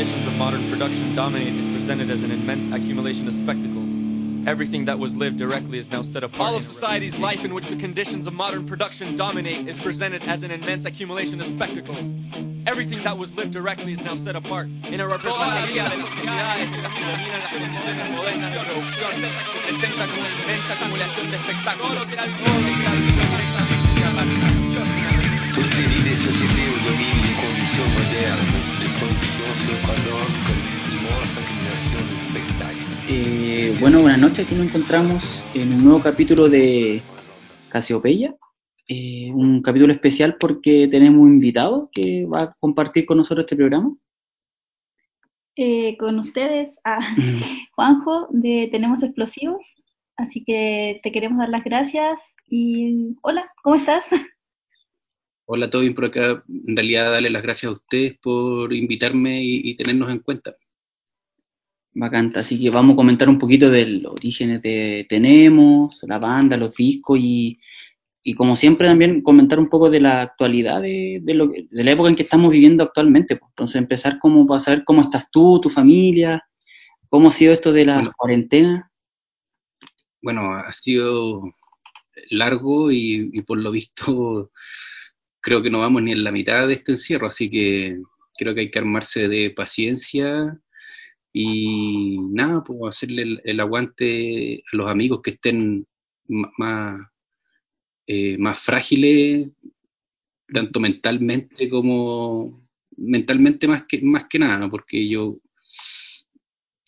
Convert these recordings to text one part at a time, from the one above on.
conditions of modern production dominate is presented as an immense accumulation of spectacles. Everything that was lived directly is now set apart. All of society's life in which the conditions of modern production dominate is presented as an immense accumulation of spectacles. Everything that was lived directly is now set apart in a representación de las sociedades que dominan las condiciones modernas de producción se presenta como una inmensa acumulación de espectáculos. Todo lo que era Toutes les vies des sociétés où dominent les conditions modernes de production Eh, bueno, buenas noches. Aquí nos encontramos en un nuevo capítulo de Casiopeya. Eh, un capítulo especial porque tenemos un invitado que va a compartir con nosotros este programa. eh, con ustedes a Juanjo de Tenemos Explosivos. Así que te queremos dar las gracias y hola, ¿cómo estás? Hola, todo bien por acá. En realidad, darle las gracias a ustedes por invitarme y, y tenernos en cuenta. Bacanta, así que vamos a comentar un poquito de los orígenes de Tenemos, la banda, los discos y, y como siempre también comentar un poco de la actualidad de, de, lo, de la época en que estamos viviendo actualmente. pues. Entonces empezar como para saber cómo estás tú, tu familia, cómo ha sido esto de la Bueno. cuarentena. Bueno, ha sido largo y, y por lo visto creo que no vamos ni en la mitad de este encierro, así que creo que hay que armarse de paciencia y nada, pues hacerle el, aguante a los amigos que estén más, eh, más frágiles, tanto mentalmente como mentalmente más que, más que nada, porque yo,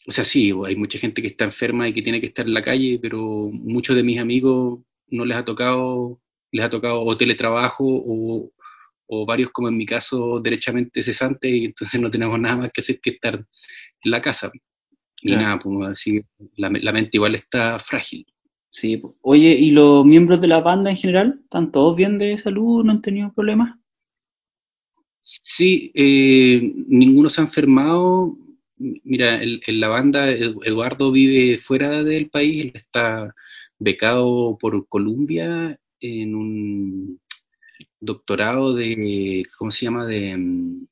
o sea, sí, hay mucha gente que está enferma y que tiene que estar en la calle, pero muchos de mis amigos no les ha tocado, les ha tocado o teletrabajo o, o varios, como en mi caso, derechamente cesantes, y entonces no tenemos nada más que hacer que estar en la casa. Y Claro. nada, pues así, la, la mente igual está frágil. Sí, pues. Oye, ¿y los miembros de la banda en general? ¿Están todos bien de salud? ¿No han tenido problemas? Sí, eh, ninguno se ha enfermado. Mira, en la banda Ed- Eduardo vive fuera del país, él está becado por Columbia en un doctorado de, ¿cómo se llama? De, mm,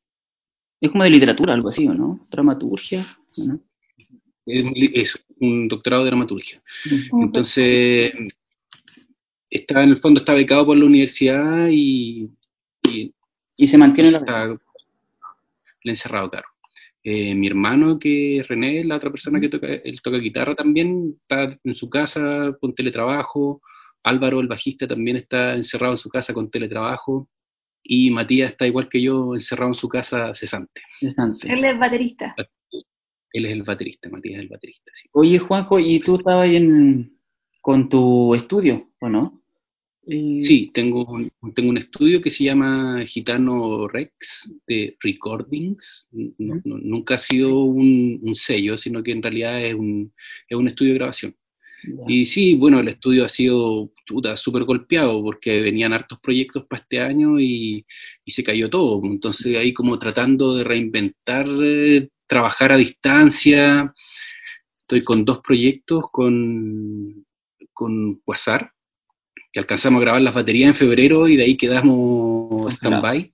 Es como de literatura, algo así, ¿o no? Dramaturgia. es un li- es un doctorado de dramaturgia. Como Entonces, está en el fondo está becado por la universidad y, y Y se mantiene la está el encerrado, claro. Eh, mi hermano, que es René, la otra persona que toca, él toca guitarra también, está en su casa con teletrabajo. Álvaro, el bajista, también está encerrado en su casa con teletrabajo. Y Matías está igual que yo, encerrado en su casa cesante. cesante. Él es baterista. Él es el baterista, Matías es el baterista, sí. Oye, Juanjo, ¿y tú estabas ahí en, con tu estudio, o no? Eh, Sí, tengo un, tengo un estudio que se llama Gitano Rex de Recordings. No- no- nunca ha sido un, un sello, sino que en realidad es un, es un estudio de grabación. Y sí, bueno, el estudio ha sido chuta, súper golpeado porque venían hartos proyectos para este año y, y se cayó todo. Entonces ahí como tratando de reinventar, eh, trabajar a distancia. Estoy con dos proyectos con, con Quasar, que alcanzamos a grabar las baterías en febrero y de ahí quedamos stand-by.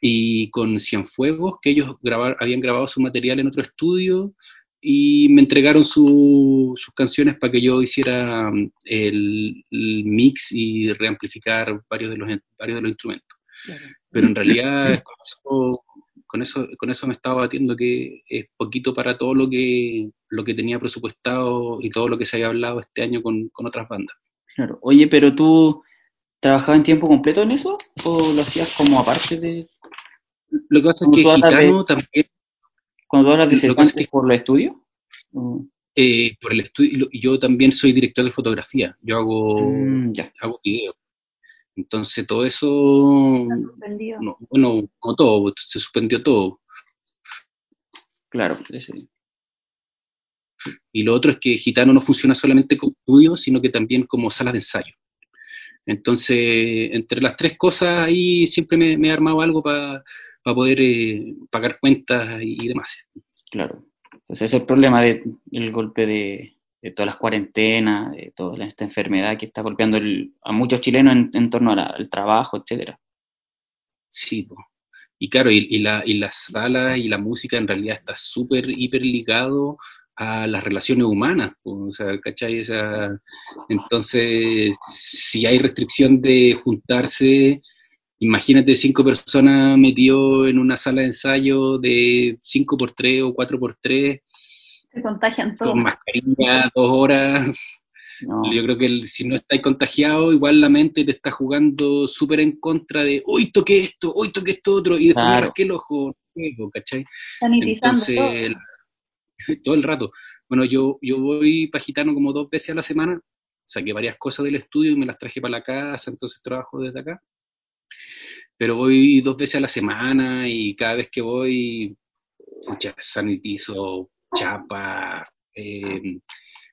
Y con Cienfuegos, que ellos grabar, habían grabado su material en otro estudio y me entregaron su- sus canciones para que yo hiciera mm, el, el mix y reamplificar varios de los, varios de los instrumentos. Pero en realidad con eso, con eso, con eso me estaba batiendo que es poquito para todo lo que, lo que tenía presupuestado y todo lo que se había hablado este año con, con otras bandas. Claro. Oye, pero tú trabajabas en tiempo completo en eso o lo hacías como aparte de Lo que pasa es que de- Gitano también, cuando hablas de Lo que pasa cesante es que- por los estudios? Eh, por el estudio, yo también soy director de fotografía, yo hago, Mm, ya, hago video. Entonces todo eso, Suspendido. no, bueno, como todo, se suspendió todo. claro. ese- Y lo otro es que Gitano no funciona solamente como estudio, sino que también como salas de ensayo. Entonces, entre las tres cosas ahí siempre me, me he armado algo para poder eh, pagar cuentas y, y demás. Claro. Entonces ese es el problema de- del golpe de, de todas las cuarentenas, de toda esta enfermedad que está golpeando el- a muchos chilenos en, en torno la- al trabajo, etcétera. Sí, po. y claro, y, y, la, y las salas y la música en realidad está súper, hiper ligado a las relaciones humanas, o sea, ¿cachai? Esa, entonces, si hay restricción de juntarse, imagínate cinco personas metidos en una sala de ensayo de 5 por 3 o 4 por 3 Se contagian todos. con mascarilla, dos horas. No. Yo creo que el- si no estáis contagiado, igual la mente te está jugando súper en contra de, uy, toqué esto, uy, toqué esto otro, y después me Claro. rasqué el ojo, ¿cachai? Sanitizando todo. Entonces, todo el rato. Bueno, yo, yo voy para Gitano como dos veces a la semana, saqué varias cosas del estudio y me las traje para la casa, entonces trabajo desde acá. Pero voy dos veces a la semana y cada vez que voy, pucha, sanitizo, chapa, eh,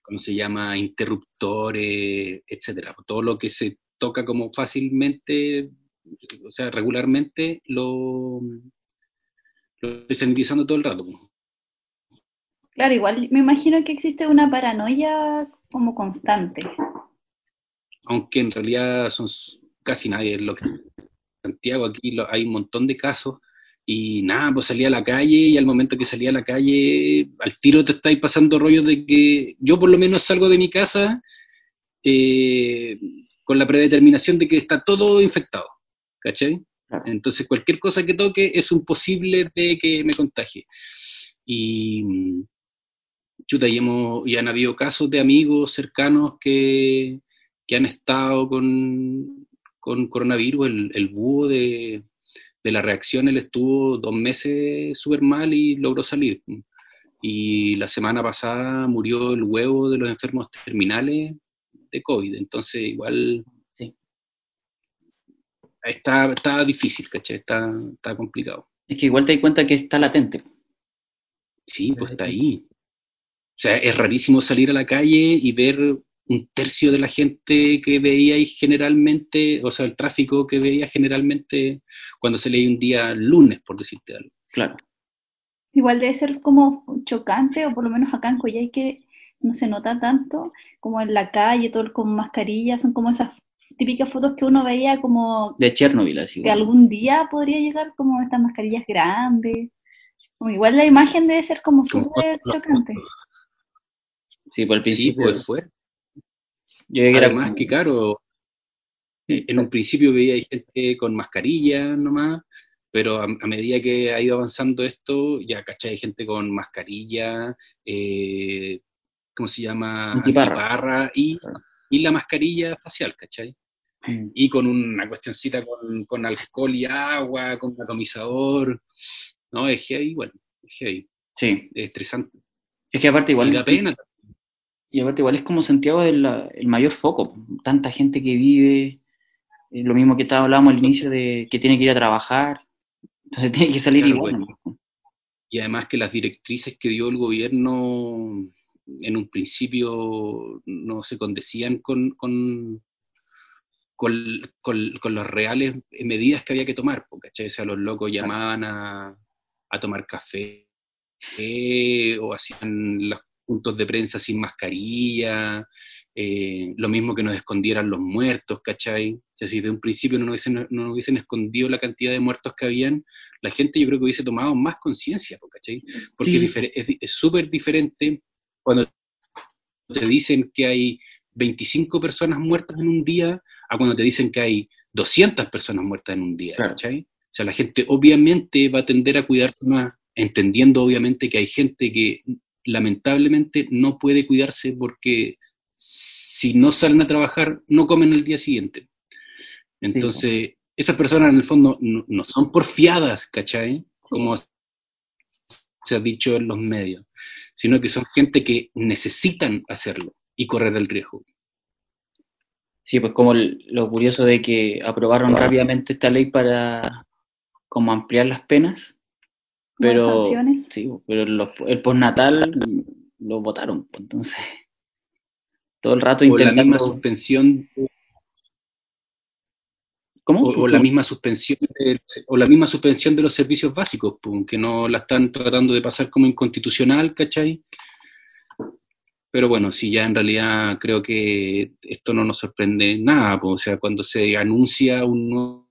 ¿cómo se llama? Interruptores, etcétera. Todo lo que se toca como fácilmente, o sea, regularmente, lo, lo estoy sanitizando todo el rato. Claro, igual me imagino que existe una paranoia como constante. aunque en realidad son casi nadie lo que Santiago aquí lo- hay un montón de casos y nada, pues salía a la calle y al momento que salía a la calle al tiro te estáis pasando rollos de que yo por lo menos salgo de mi casa eh, con la predeterminación de que está todo infectado, ¿cachai? Entonces cualquier cosa que toque es un posible de que me contagie. Y chuta, y, hemos, y han habido casos de amigos cercanos que, que han estado con, con coronavirus. El, el búho de, de la reacción, él estuvo dos meses súper mal y logró salir. Y la semana pasada murió el huevo de los enfermos terminales de COVID. Entonces, igual Sí. está, está difícil, ¿cachai? Está, está complicado. Es que igual te das cuenta que está latente. Sí, pues está ahí. O sea, es rarísimo salir a la calle y ver un tercio de la gente que veíais generalmente, o sea, el tráfico que veías generalmente cuando se leía un día lunes, por decirte algo. Claro. Igual debe ser como chocante, o por lo menos acá en Coyhai que no se nota tanto, como en la calle, todo con mascarilla, son como esas típicas fotos que uno veía como De Chernobyl, así. que bueno. algún día podría llegar como estas mascarillas grandes. Como igual la imagen debe ser como súper chocante. Sí, por el Sí, principio. pues fue. Yo que era Además como- que, claro, en un principio veía gente con mascarilla nomás, pero a, a medida que ha ido avanzando esto, ya, ¿cachai? Gente con mascarilla, eh, ¿cómo se llama? Antiparra. Y, y la mascarilla facial, ¿cachai? Mm. y con una cuestioncita con, con alcohol y agua, con un atomizador. No, es heavy, bueno, es heavy, Sí. es estresante. Es que aparte igual. y da pena. Y aparte igual es como Santiago el, el mayor foco, tanta gente que vive, eh, lo mismo que estaba hablábamos al inicio de que tiene que ir a trabajar, entonces tiene que salir Claro, igual. güey. ¿no? Y además que las directrices que dio el gobierno en un principio no se condecían con, con, con, con- con las reales medidas que había que tomar, po, ¿cachai? O sea, los locos llamaban a, a tomar café eh, o hacían los puntos de prensa sin mascarilla, eh, lo mismo que nos escondieran los muertos, ¿cachai? O sea, si de un principio no nos hubiesen, no nos hubiesen escondido la cantidad de muertos que habían, la gente yo creo que hubiese tomado más conciencia, ¿cachai? Porque Sí. es difer- súper diferente cuando te dicen que hay 25 personas muertas en un día a cuando te dicen que hay 200 personas muertas en un día, Claro. ¿cachai? O sea, la gente obviamente va a tender a cuidarse más, entendiendo obviamente que hay gente que lamentablemente no puede cuidarse porque si no salen a trabajar no comen el día siguiente. Entonces, esas personas en el fondo no, no son porfiadas, ¿cachai? Como se ha dicho en los medios, sino que son gente que necesitan hacerlo y correr el riesgo. Sí, pues como lo curioso de que aprobaron rápidamente esta ley para como ampliar las penas, pero sanciones. sí, pero los- el postnatal lo votaron, pues, entonces todo el rato O la misma suspensión ¿Cómo? o, o la misma suspensión de, o la misma suspensión de los servicios básicos, pues, que no la están tratando de pasar como inconstitucional, ¿cachai? Pero bueno, si ya en realidad creo que esto no nos sorprende nada, pues, o sea, cuando se anuncia un nuevo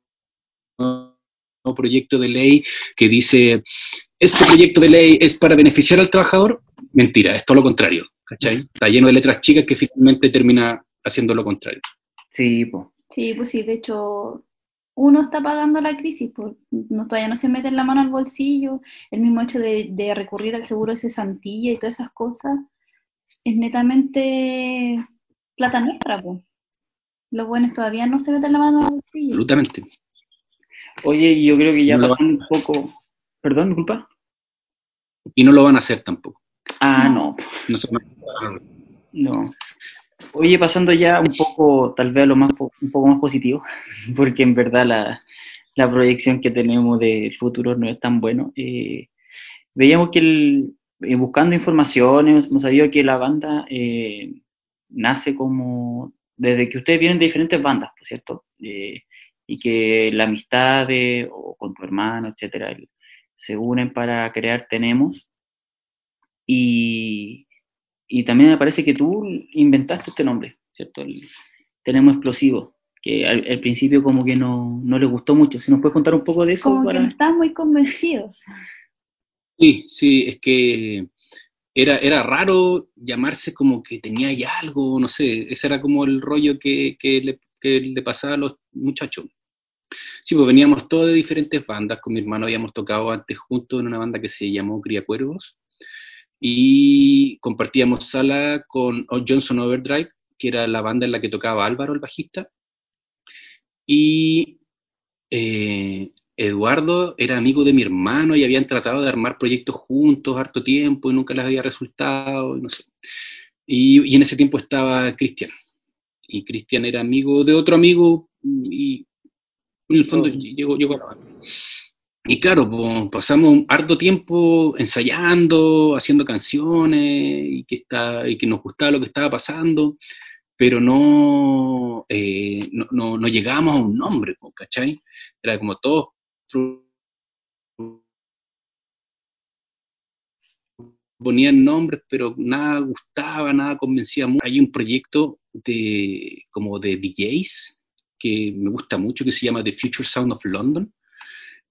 proyecto de ley que dice, este proyecto de ley es para beneficiar al trabajador, mentira, es todo lo contrario, ¿cachai? Está lleno de letras chicas que finalmente termina haciendo lo contrario. Sí, pues. Sí, pues sí, de hecho, uno está pagando la crisis, pues no, todavía no se mete la mano al bolsillo, el mismo hecho de, de recurrir al seguro de cesantilla y todas esas cosas, es netamente plata nuestra, pues. Los buenos todavía no se meten la mano al bolsillo. Absolutamente. Oye, y yo creo que ya No lo pasando un poco. Perdón, disculpa. Y no lo van a hacer tampoco. Ah, No. no, No son- no. Oye, pasando ya un poco, tal vez a lo más po- un poco más positivo, porque en verdad la, la proyección que tenemos del futuro no es tan bueno. Eh, veíamos que el- eh, buscando informaciones, hemos sabido que la banda eh, nace como desde que ustedes vienen de diferentes bandas, por cierto, Eh, y que la amistad de, o con tu hermano, etcétera, se unen para crear Tenemos. Y, y también me parece que tú inventaste este nombre, ¿cierto? El Tenemos Explosivo, que al, al principio como que no, no le gustó mucho. Si nos puedes contar un poco de eso Como que para... no están muy convencidos. Sí, sí, es que era, era raro llamarse como que tenía ya algo, no sé, ese era como el rollo que, que le, que le pasaba a los muchachos. Sí, pues veníamos todos de diferentes bandas, con mi hermano habíamos tocado antes juntos en una banda que se llamó Cría Cuervos, y compartíamos sala con Johnson Overdrive, que era la banda en la que tocaba Álvaro, el bajista, y eh, Eduardo era amigo de mi hermano y habían tratado de armar proyectos juntos harto tiempo y nunca les había resultado, no sé. Y, y en ese tiempo estaba Cristian. Y Cristian era amigo de otro amigo y en el fondo llegó, llegó a. Y claro, pues, pasamos harto tiempo ensayando, haciendo canciones y que, está, y que nos gustaba lo que estaba pasando, pero no, eh, no, no, no llegábamos a un nombre, ¿cachai? Era como todos ponían nombres, pero nada gustaba, nada convencía mucho. Hay un proyecto de como de DJs que me gusta mucho que se llama The Future Sound of London.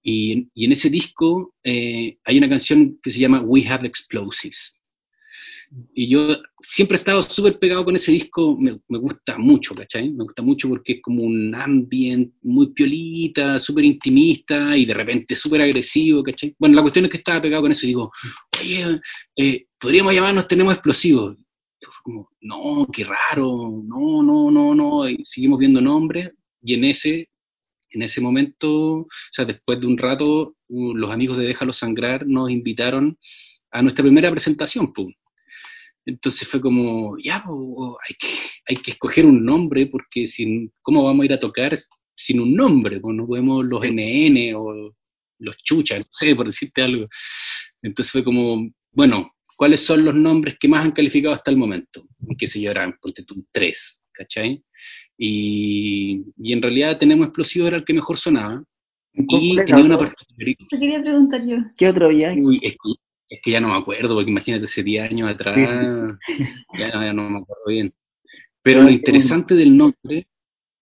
Y, y en ese disco eh, hay una canción que se llama We Have Explosives. Y yo siempre he estado súper pegado con ese disco, me, me gusta mucho, ¿cachai? Me gusta mucho porque es como un ambient muy piolita, súper intimista y de repente súper agresivo, ¿cachai? Bueno, la cuestión es que estaba pegado con eso y digo, oye, eh, podríamos llamarnos Tenemos Explosivos. Fue como, no, qué raro, no, no, no, no. Seguimos viendo nombres y en ese, en ese momento, o sea, después de un rato, los amigos de Déjalo Sangrar nos invitaron a nuestra primera presentación, pum. Entonces fue como, ya, hay, que, hay que escoger un nombre, porque sin, ¿cómo vamos a ir a tocar sin un nombre? Pues no podemos los NN o los chuchas, no sé, por decirte algo. Entonces fue como, bueno, ¿cuáles son los nombres que más han calificado hasta el momento? Y que se llevarán, ponte tú, tres, ¿cachai? Y, y en realidad Tenemos Explosivo era el que mejor sonaba, y ¿Cuál era tenía una particularidad. Te quería preguntar yo. ¿Qué otro había? Uy, es que, es que ya no me acuerdo, porque imagínate hace 10 años atrás, ya, no- ya no me acuerdo bien. Pero lo que interesante del nombre,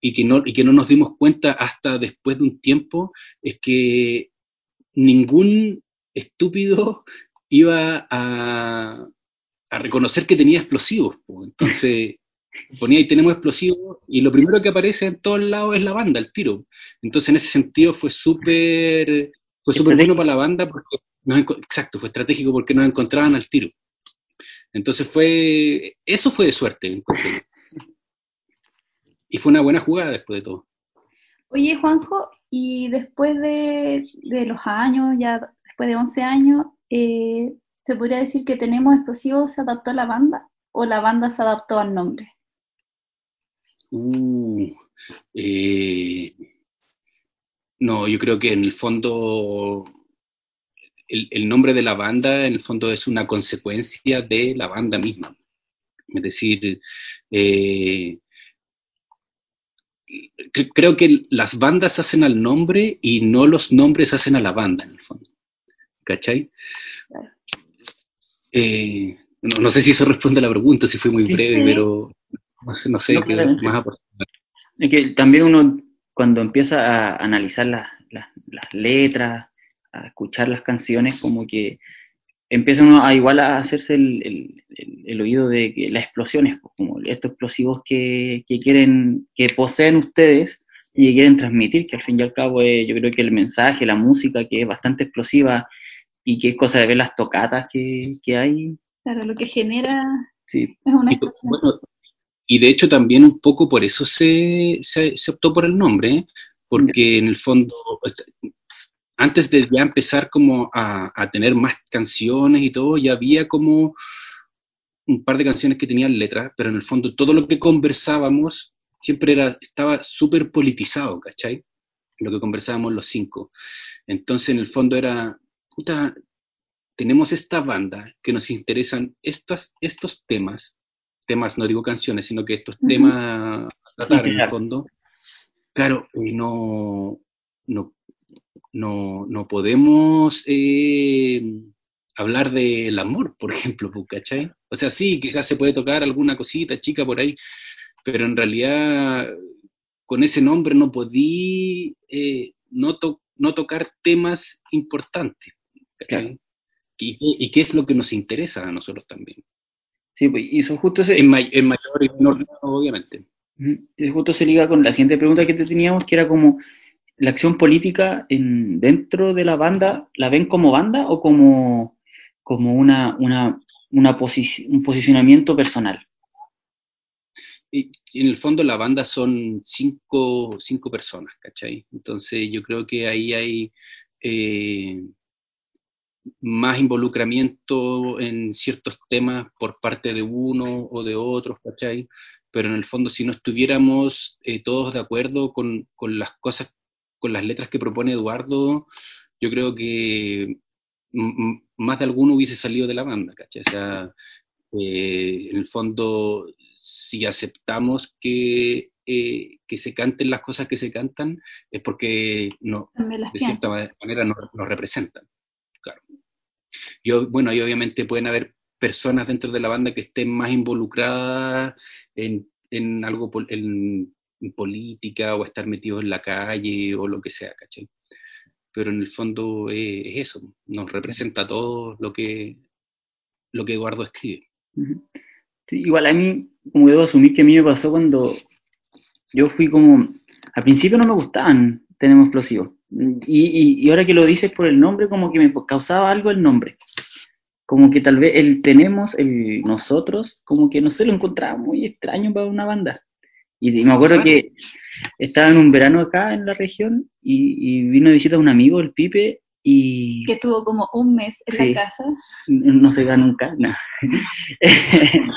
y que, no, y que no nos dimos cuenta hasta después de un tiempo, es que ningún estúpido iba a, reconocer que tenía explosivos. Entonces, ponía ahí tenemos explosivos, y lo primero que aparece en todos lados es la banda, el tiro. Entonces, en ese sentido fue súper fue súper bueno para la banda porque nos exacto, fue estratégico porque nos encontraban al tiro. Entonces fue, eso fue de suerte. Y fue una buena jugada después de todo. Oye, Juanjo, y después de, de los años, ya después de 11 años, eh, ¿se podría decir que Tenemos Explosivos se adaptó a la banda o la banda se adaptó al nombre? Uh, eh, no, yo creo que en el fondo el, nombre de la banda en el fondo es una consecuencia de la banda misma. Es decir, eh, cre- creo que las bandas hacen al nombre y no los nombres hacen a la banda, en el fondo. ¿Cachai? Eh, no, no sé si eso responde a la pregunta, si fue muy Sí. breve, pero no sé, no sé No, qué claramente. más aportar. Es que también uno, cuando empieza a analizar las, las, las letras, a escuchar las canciones, como que empieza uno a igual a hacerse el, el- el- el oído de que las explosiones, pues, como estos explosivos que, que quieren, que poseen ustedes y que quieren transmitir, que al fin y al cabo eh, yo creo que el mensaje, la música, que es bastante explosiva y que es cosa de ver las tocatas que, que hay, Claro, lo que genera sí, es una Y, bueno, y de hecho también un poco por eso se, se, se optó por el nombre, ¿eh? porque en el fondo, antes de ya empezar como a, a tener más canciones y todo, ya había como un par de canciones que tenían letras, pero en el fondo todo lo que conversábamos siempre era, estaba súper politizado, ¿cachai? Lo que conversábamos los cinco. Entonces en el fondo era, puta, tenemos esta banda que nos interesan estas, estos temas, temas, no digo canciones, sino que estos temas a tratar en el fondo, claro, y no, no, no, no podemos eh, hablar del amor, por ejemplo, ¿cachai? O sea, sí, quizás se puede tocar alguna cosita chica por ahí, pero en realidad con ese nombre no podí eh, no, to- no tocar temas importantes. Claro. Y, y qué es lo que nos interesa a nosotros también. sí, pues, y eso justo se, En, may- en mayor y menor obviamente. Y justo se liga con la siguiente pregunta que te teníamos, que era como, ¿la acción política en, dentro de la banda, la ven como banda o como, como una, una, una posi- un posicionamiento personal? Y, y en el fondo la banda son cinco, cinco personas, ¿cachai? Entonces yo creo que ahí hay eh, más involucramiento en ciertos temas por parte de uno o de otros, ¿cachai? Pero en el fondo si no estuviéramos eh, todos de acuerdo con, con las cosas, con las letras que propone Eduardo, yo creo que más de alguno hubiese salido de la banda, ¿cachai? O sea, eh, en el fondo, si aceptamos que, eh, que se canten las cosas que se cantan, es porque no, de cierta ma- manera nos, nos representan. Yo, bueno, y obviamente pueden haber personas dentro de la banda que estén más involucradas en, en algo, en, en política o estar metidos en la calle o lo que sea, ¿cachai? Pero en el fondo eh, es eso, nos representa todo lo que, lo que Eduardo escribe. Igual a mí, como debo asumir que a mí me pasó cuando yo fui como, al principio no me gustaban Tenemos Explosivos. Y, y, y ahora que lo dices por el nombre, como que me causaba algo el nombre. Como que tal vez el tenemos, el nosotros, como que no sé, lo encontraba muy extraño para una banda. Y, y me acuerdo que estaba en un verano acá en la región y, y vino a visitar un amigo, el Pipe, y que estuvo como un mes en Sí. la casa. no se va nunca, no.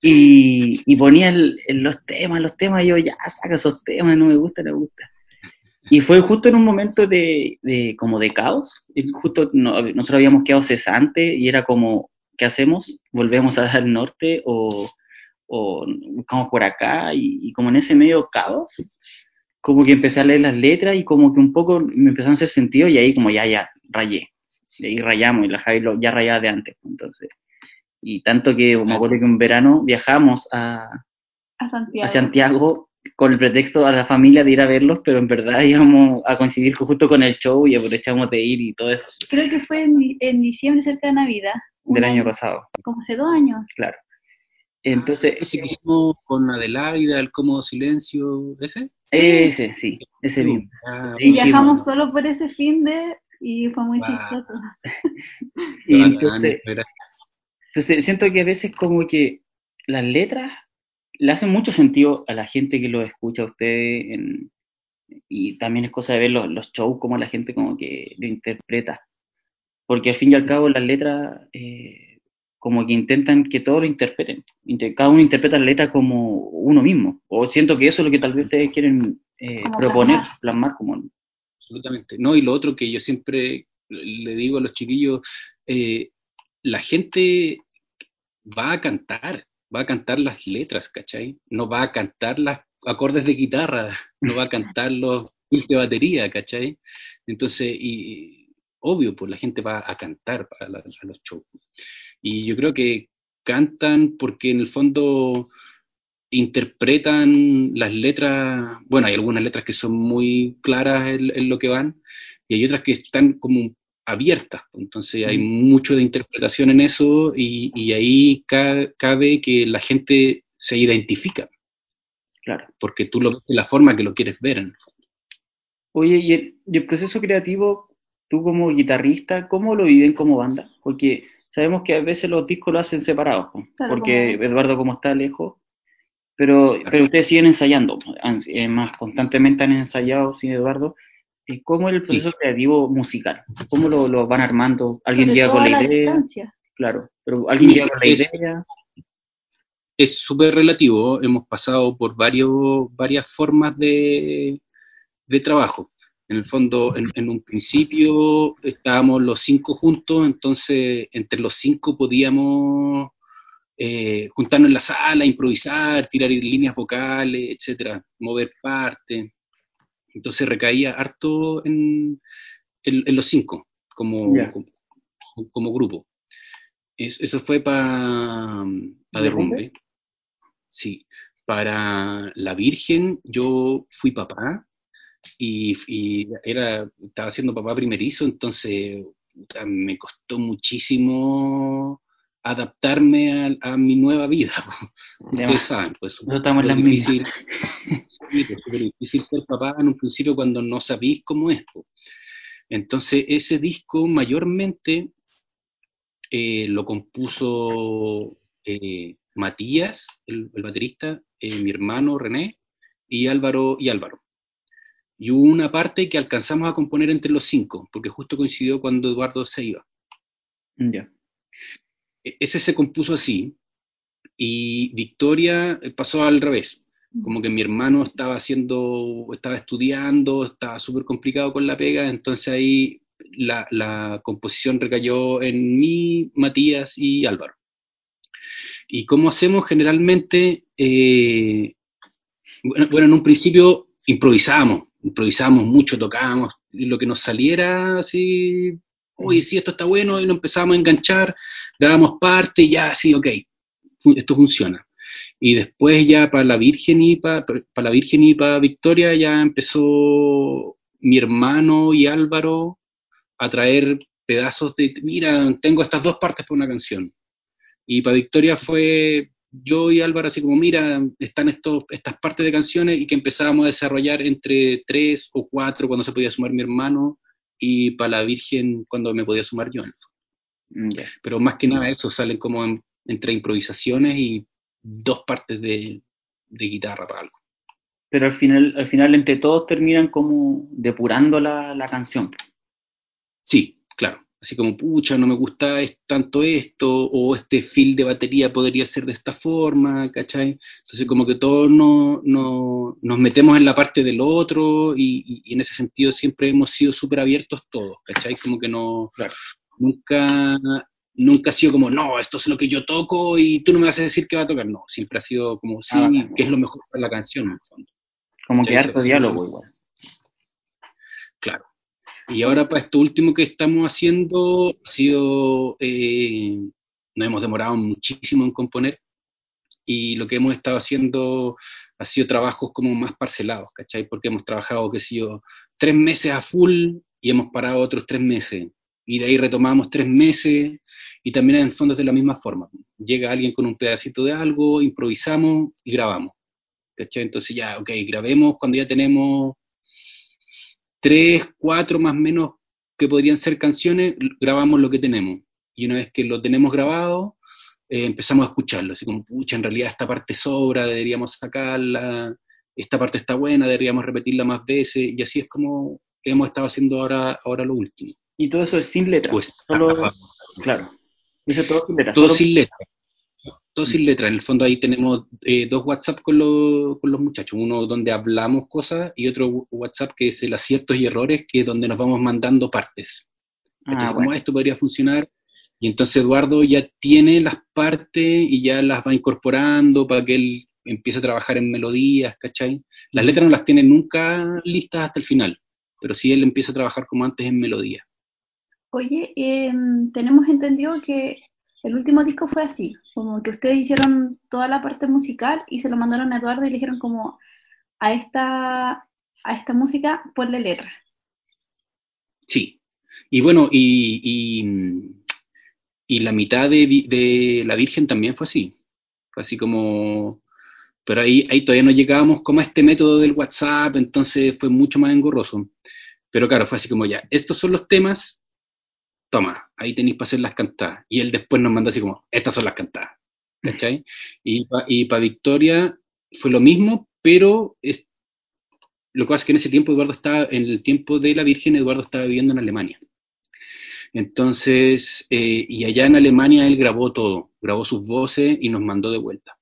y, y ponía el- los temas, los temas, y yo ya saca esos temas, no me gusta, no me gusta. Y fue justo en un momento de, de como de caos, justo no- nosotros habíamos quedado cesante y era como, ¿qué hacemos? ¿Volvemos al norte o, o buscamos por acá? Y, y como en ese medio caos, como que empecé a leer las letras y como que un poco me empezaron a hacer sentido y ahí como ya, ya, rayé. Y ahí rayamos y la Javi lo- ya rayaba de antes. Entonces, y tanto que me acuerdo que un verano viajamos a, A Santiago. a Santiago con el pretexto a la familia de ir a verlos, pero en verdad íbamos a coincidir justo con el show y aprovechamos de ir y todo eso Creo que fue en, di- en diciembre, cerca de Navidad. del año pasado, Como hace dos años. claro. Entonces, Ese que hicimos con Adelaida, el cómodo silencio, ¿ese? ese, sí, ese mismo. Ah, Y dijimos- viajamos solo por ese fin de y fue muy Wow. chistoso. Y entonces, Entonces siento que a veces como que las letras le hacen mucho sentido a la gente que lo escucha a ustedes en- y también es cosa de ver los, los shows como la gente como que lo interpreta. Porque al fin y al cabo las letras eh, como que intentan que todos lo interpreten. Inter- Cada uno interpreta la letra como uno mismo. O siento que eso es lo que tal vez ustedes quieren eh, proponer, plasmar. plasmar como... absolutamente. No, y lo otro que yo siempre le digo a los chiquillos, eh, la gente va a cantar, va a cantar las letras, ¿cachai? No va a cantar los acordes de guitarra, no va a cantar los fills de batería, ¿cachai? Entonces, y obvio, pues la gente va a cantar para la- a los shows. Y yo creo que cantan porque en el fondo interpretan las letras, bueno, hay algunas letras que son muy claras en, lo que van, y hay otras que están como abiertas, entonces hay mucho de interpretación en eso, y, ahí cabe que la gente se identifica. Claro. Porque tú lo ves de la forma que lo quieres ver. En Oye, ¿y el, proceso creativo, tú como guitarrista, cómo lo viven como banda? Porque sabemos que a veces los discos lo hacen separados, porque Eduardo como está lejos, pero, pero ustedes siguen ensayando, eh, más constantemente han ensayado sin Eduardo. ¿Cómo es el proceso creativo musical? ¿Cómo lo, van armando? ¿Alguien llega con la, idea? Claro, pero alguien llega con la idea es súper relativo. Hemos pasado por varios, varias formas de, de trabajo. En el fondo, en, un principio estábamos los cinco juntos, entonces entre los cinco podíamos eh, juntarnos en la sala, improvisar, tirar líneas vocales, etcétera, mover partes. Entonces recaía harto en, en, los cinco, como, como, grupo. eso fue para pa Derrumbe. Sí, para la Virgen yo fui papá y, era, estaba siendo papá primerizo, entonces me costó muchísimo adaptarme a, mi nueva vida. Ustedes saben, pues no estamos en difícil, sí, pues, difícil ser papá en un principio cuando no sabéis cómo es. Entonces ese disco mayormente eh, lo compuso eh, Matías, el, baterista, eh, mi hermano René y Álvaro y Álvaro. Y hubo una parte que alcanzamos a componer entre los cinco, porque justo coincidió cuando Eduardo se iba. Ya. E, ese se compuso así, y Victoria eh, pasó al revés. Como que mi hermano estaba haciendo, estaba estudiando, estaba súper complicado con la pega, entonces ahí la, la composición recayó en mí, Matías y Álvaro. ¿Y cómo hacemos generalmente? Eh, bueno, en un principio improvisábamos, improvisábamos mucho, tocábamos lo que nos saliera, así, oye, sí, esto está bueno, y nos empezamos a enganchar, dábamos parte, ya, sí, ok, esto funciona. Y después ya para la Virgen y para, para la Virgen y para Victoria ya empezó mi hermano y Álvaro a traer pedazos de, mira, tengo estas dos partes para una canción. Y para Victoria fue yo y Álvaro así como, mira, están estos, estas partes de canciones y que empezábamos a desarrollar entre tres o cuatro cuando se podía sumar mi hermano y para la Virgen cuando me podía sumar yo. Mm, Pero más que nada eso, salen como entre improvisaciones y dos partes de, de, guitarra para algo. Pero al final, al final entre todos terminan como depurando la, la canción. Sí, claro así como, pucha, no me gusta tanto esto, o este feel de batería podría ser de esta forma, ¿cachai? Entonces como que todos no, no, nos metemos en la parte del otro y, en ese sentido siempre hemos sido súper abiertos todos, ¿cachai? Como que no, nunca, nunca ha sido como, no, esto es lo que yo toco y tú no me vas a decir qué va a tocar, no, siempre ha sido como, sí, ah, que es lo mejor para la canción en el fondo. Como que harto diálogo igual. Claro. Y ahora para esto último que estamos haciendo ha sido, eh, nos hemos demorado muchísimo en componer y lo que hemos estado haciendo ha sido trabajos como más parcelados, ¿cachai? Porque hemos trabajado, qué sé yo, tres meses a full y hemos parado otros tres meses. Y de ahí retomamos tres meses y también en fondos de la misma forma. Llega alguien con un pedacito de algo, improvisamos y grabamos. ¿cachai? Entonces ya, ok, grabemos cuando ya tenemos tres, cuatro más o menos que podrían ser canciones, grabamos lo que tenemos. Y una vez que lo tenemos grabado, eh, empezamos a escucharlo, así como, pucha, en realidad esta parte sobra, deberíamos sacarla, esta parte está buena, deberíamos repetirla más veces, y así es como hemos estado haciendo ahora, ahora lo último. Y todo eso es sin letra. Pues, claro. Todo sin letra. Todo sin letra todo sin letra. En el fondo ahí tenemos eh, dos WhatsApp con, con, los muchachos, uno donde hablamos cosas y otro WhatsApp que es el aciertos y errores, que es donde nos vamos mandando partes. Ah, como esto podría funcionar. Y entonces Eduardo ya tiene las partes y ya las va incorporando para que él empiece a trabajar en melodías, ¿cachai? Las letras no las tiene nunca listas hasta el final, pero sí él empieza a trabajar como antes en melodía. Oye, em, tenemos entendido que El último disco fue así, como que ustedes hicieron toda la parte musical y se lo mandaron a Eduardo y le dijeron como a esta, a esta música ponle letra. Sí. Y bueno, y, y, la mitad de, de La Virgen también fue así. Fue así como... Pero ahí, ahí todavía no llegábamos como a este método del WhatsApp, entonces fue mucho más engorroso. Pero claro, fue así como ya, estos son los temas, toma, ahí tenéis para hacer las cantadas. Y él después nos mandó así como, estas son las cantadas. ¿Cachai? Y para Victoria fue lo mismo, pero es, lo que pasa es que en ese tiempo Eduardo estaba, en el tiempo de la Virgen, Eduardo estaba viviendo en Alemania. Entonces, eh, y allá en Alemania él grabó todo, grabó sus voces y nos mandó de vuelta.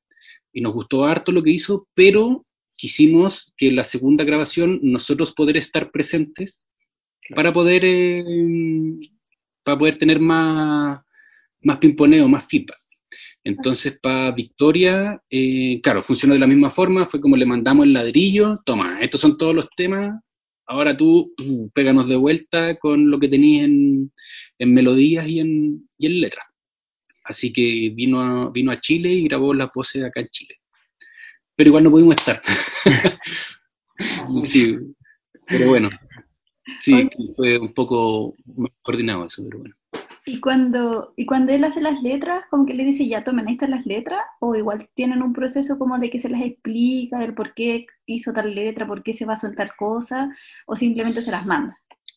Y nos gustó harto lo que hizo, pero quisimos que en la segunda grabación nosotros poder estar presentes para poder, eh, para poder tener más, más pimponeo, más feedback. Entonces, para Victoria, eh, claro, funcionó de la misma forma, fue como le mandamos el ladrillo, toma, estos son todos los temas, ahora tú péganos de vuelta con lo que tenías en, en melodías y en, y en letras. Así que vino a, vino a Chile y grabó las voces acá en Chile. Pero igual no pudimos estar. sí, pero bueno. Sí, fue un poco más coordinado eso, pero bueno. Y cuando, y cuando él hace las letras, como que le dice, ya tomen estas las letras, o igual tienen un proceso como de que se las explica del por qué hizo tal letra, por qué se va a soltar cosa, o simplemente se las manda.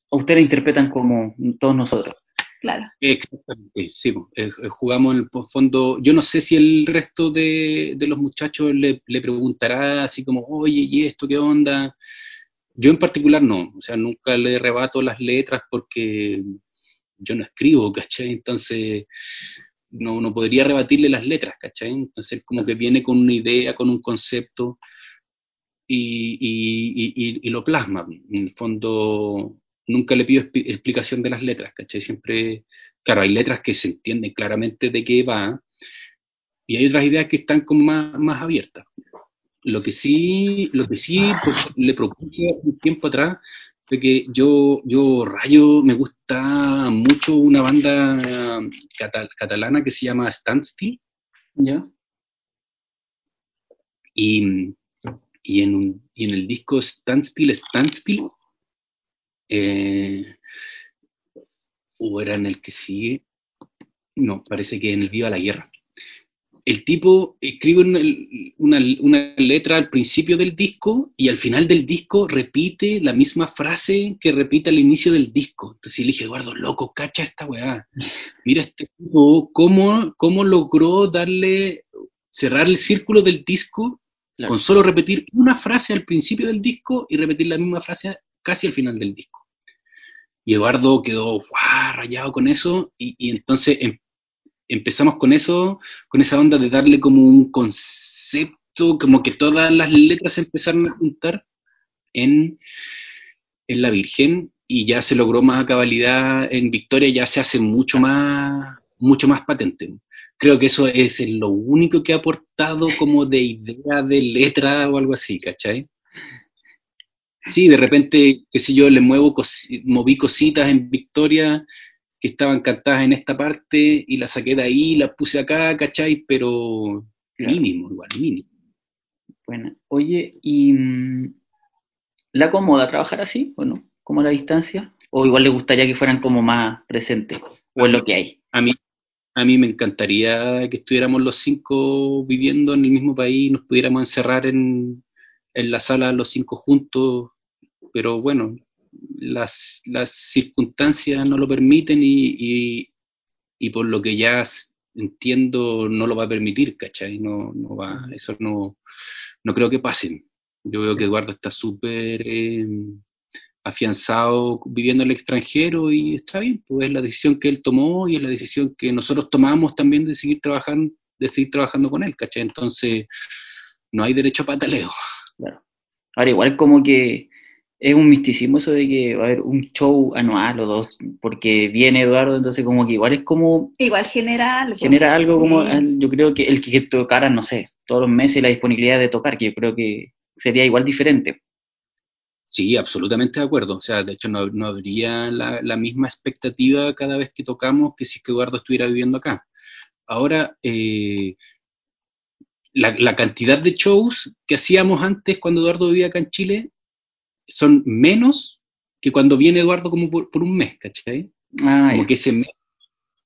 O ustedes interpretan como todos nosotros. Claro. Exactamente, sí, eh, jugamos en el fondo, yo no sé si el resto de, de los muchachos le, le, preguntará así como, oye, ¿y esto qué onda? Yo en particular no, o sea, nunca le rebato las letras porque yo no escribo, ¿cachai? Entonces, no, no podría rebatirle las letras, ¿cachai? Entonces, como que viene con una idea, con un concepto y, y, lo plasma. En el fondo, nunca le pido explicación de las letras, ¿cachai? Siempre, claro, hay letras que se entienden claramente de qué va y hay otras ideas que están como más, más abiertas. Lo que sí, lo que sí le propuse un tiempo atrás fue que yo, yo rayo, me gusta mucho una banda catal catalana que se llama Standstill. ¿Ya? Y, y, en un, y en el disco Standstill, Standstill, eh, o era en el que sigue, no, parece que en el Viva la Guerra. El tipo escribe una, una, una, letra al principio del disco y al final del disco repite la misma frase que repite al inicio del disco. Entonces le dije, Eduardo, loco, cacha esta weá. Mira este tipo, cómo, cómo logró darle, cerrar el círculo del disco claro. con solo repetir una frase al principio del disco y repetir la misma frase casi al final del disco. Y Eduardo quedó ¡guau! rayado con eso y, y entonces em, empezamos con eso, con esa onda de darle como un concepto, como que todas las letras empezaron a juntar en, en La Virgen y ya se logró más a cabalidad en Victoria, ya se hace mucho más, mucho más patente. Creo que eso es lo único que ha aportado como de idea de letra o algo así, ¿cachai? Sí, de repente, qué sé yo, le muevo, cos moví cositas en Victoria que estaban cantadas en esta parte y las saqué de ahí, las puse acá, ¿cachai? Pero claro. mínimo, igual, mínimo. Bueno, oye, ¿y mmm, la acomoda trabajar así o no? ¿Como a la distancia? ¿O igual le gustaría que fueran como más presentes? ¿O es lo que hay? A mí, a mí me encantaría que estuviéramos los cinco viviendo en el mismo país, nos pudiéramos encerrar en, en la sala los cinco juntos, pero bueno, las, las circunstancias no lo permiten y, y, y, por lo que ya entiendo no lo va a permitir, ¿cachai? No, no va, eso no, no creo que pase. Yo veo que Eduardo está súper eh, afianzado viviendo en el extranjero y está bien, pues es la decisión que él tomó y es la decisión que nosotros tomamos también de seguir trabajando, de seguir trabajando con él, ¿cachai? Entonces, no hay derecho a pataleo. Claro. Ahora, igual como que es un misticismo eso de que va a haber un show anual o dos, porque viene Eduardo, entonces como que igual es como... Igual genera algo. Genera algo sí. como, yo creo que el que tocara, no sé, todos los meses la disponibilidad de tocar, que yo creo que sería igual diferente. Sí, absolutamente de acuerdo. O sea, de hecho no, no habría la, la, misma expectativa cada vez que tocamos que si es que Eduardo estuviera viviendo acá. ahora eh, la, la, cantidad de shows que hacíamos antes cuando Eduardo vivía acá en Chile son menos que cuando viene Eduardo como por, por un mes, ¿cachai? Ah, como que ese mes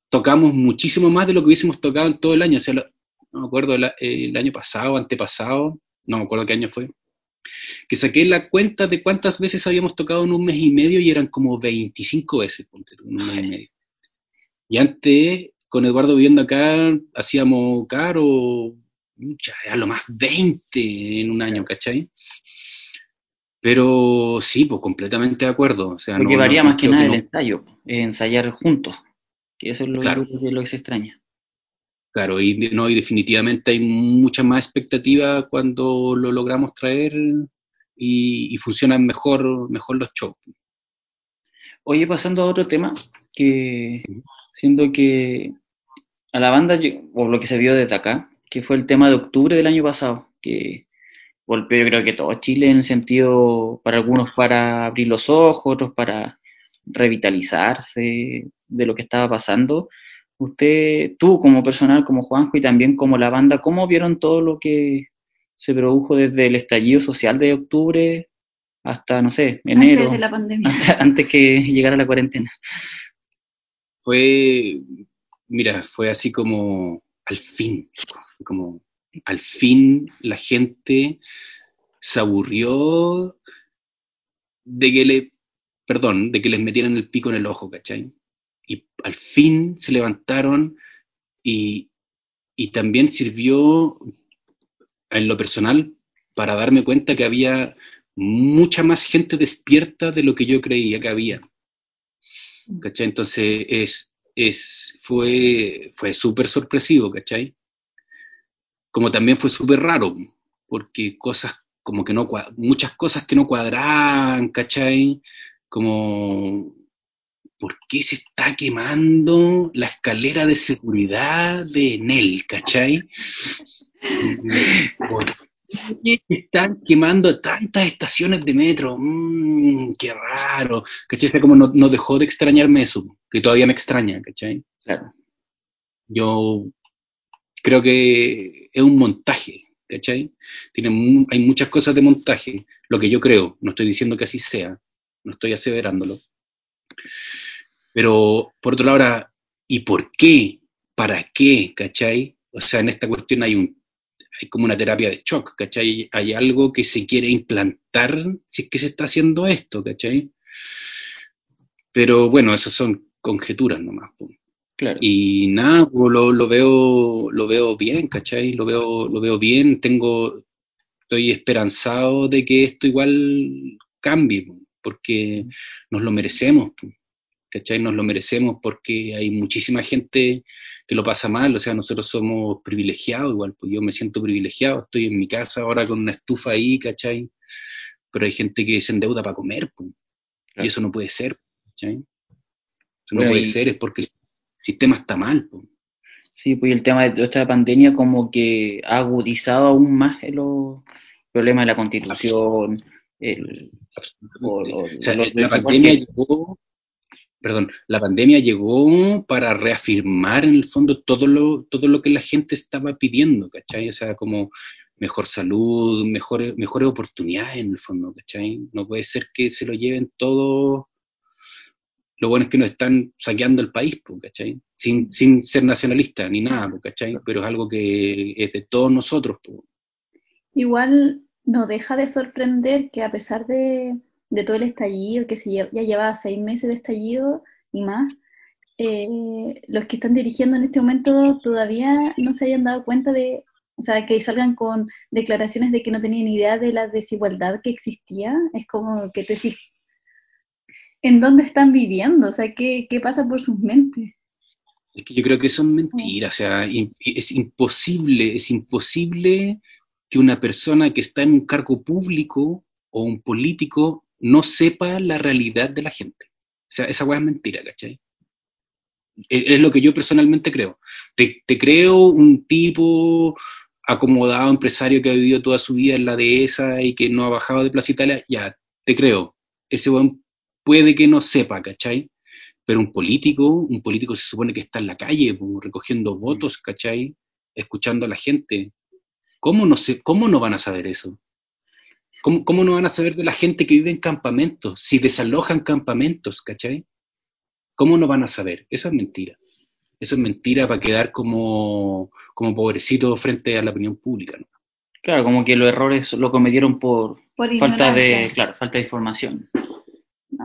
tocamos muchísimo más de lo que hubiésemos tocado en todo el año. O sea, lo- no me acuerdo el, el año pasado, antepasado, no me acuerdo qué año fue, que saqué la cuenta de cuántas veces habíamos tocado en un mes y medio y eran como 25 veces, ponte en un mes y medio. Y antes, con Eduardo viviendo acá, hacíamos caro, a lo más 20 en un año, ¿cachai? Pero sí, pues completamente de acuerdo. O sea, Lo no- que no- varía no más que nada no- el ensayo, ensayar juntos, que eso es lo, Claro. que- lo que se extraña. Claro, y, no, y definitivamente hay mucha más expectativa cuando lo logramos traer y, y funcionan mejor, mejor los shows. Oye, pasando a otro tema, que siendo que a la banda, o lo que se vio desde acá, que fue el tema de octubre del año pasado, que golpeó yo creo que todo Chile en el sentido, para algunos para abrir los ojos, otros para revitalizarse de lo que estaba pasando. Usted, tú como personal, como Juanjo y también como la banda, ¿cómo vieron todo lo que se produjo desde el estallido social de octubre hasta, no sé, enero, Antes de la pandemia. hasta- antes que llegara la cuarentena? Fue, mira, fue así como al fin, fue como al fin la gente se aburrió de que le, perdón, de que les metieran el pico en el ojo, ¿cachai? Y al fin se levantaron y, y también sirvió en lo personal para darme cuenta que había mucha más gente despierta de lo que yo creía que había. ¿Cachai? Entonces es, es, fue, fue sorpresivo, ¿cachai? Como también fue súper raro, porque cosas como que no, muchas cosas que no cuadraban, ¿cachai? Como, ¿por qué se está quemando la escalera de seguridad de Enel, ¿cachai? ¿Por qué se están quemando tantas estaciones de metro? Mmm, qué raro. ¿Cachai? O sea, como no, no dejó de extrañarme eso, que todavía me extraña, ¿cachai? Claro. Yo creo que es un montaje, ¿cachai? Tiene hay muchas cosas de montaje, lo que yo creo, no estoy diciendo que así sea, no estoy aseverándolo. Pero, por otro lado, ¿y por qué? ¿Para qué? ¿Cachai? O sea, en esta cuestión hay un hay como una terapia de shock, ¿cachai? Hay algo que se quiere implantar si es que se está haciendo esto, ¿cachai? Pero bueno, esas son conjeturas nomás. po. Claro. Y nada, lo, lo veo, lo veo bien, ¿cachai? Lo veo, lo veo bien, tengo, estoy esperanzado de que esto igual cambie, po, porque nos lo merecemos, ¿cachai? Nos lo merecemos porque hay muchísima gente que lo pasa mal, o sea, nosotros somos privilegiados igual, pues yo me siento privilegiado, estoy en mi casa ahora con una estufa ahí, ¿cachai? Pero hay gente que se endeuda para comer, pues, Claro. y eso no puede ser, ¿cachai? Eso no Bueno, puede y- ser, es porque el sistema está mal. Sí, pues el tema de toda esta pandemia como que ha agudizado aún más los problemas de la constitución, el, o, o- O sea, los la pandemia llegó, perdón, la pandemia llegó para reafirmar en el fondo todo lo, todo lo que la gente estaba pidiendo, ¿cachai? O sea, como mejor salud, mejores, mejores oportunidades en el fondo, ¿cachai? No puede ser que se lo lleven todo. Lo bueno es que nos están saqueando el país. Sin, sin ser nacionalista ni nada. Pero es algo que es de todos nosotros. Igual no deja de sorprender que a pesar de, de todo el estallido, que se lle- ya lleva seis meses de estallido y más, eh, los que están dirigiendo en este momento todavía no se hayan dado cuenta de, o sea, que salgan con declaraciones de que no tenían idea de la desigualdad que existía. Es como que te decís, ¿en dónde están viviendo? O sea, ¿qué, qué pasa por sus mentes? Es que yo creo que son mentiras, o sea, es imposible, es imposible que una persona que está en un cargo público o un político no sepa la realidad de la gente. O sea, esa weá es mentira, ¿cachai? Es, es lo que yo personalmente creo. Te, te creo un tipo acomodado, empresario que ha vivido toda su vida en la dehesa y que no ha bajado de Plaza Italia, ya, te creo. Ese weón puede que no sepa, ¿cachai? Pero un político, un político se supone que está en la calle, recogiendo votos, ¿cachai? Escuchando a la gente. ¿Cómo no, sé, cómo no van a saber eso? ¿Cómo, ¿Cómo no van a saber de la gente que vive en campamentos? Si desalojan campamentos, ¿cachai? ¿Cómo no van a saber? Eso es mentira. Eso es mentira para quedar como, como pobrecito frente a la opinión pública. ¿no? Claro, como que los errores lo cometieron por, Por falta de, claro, falta de información.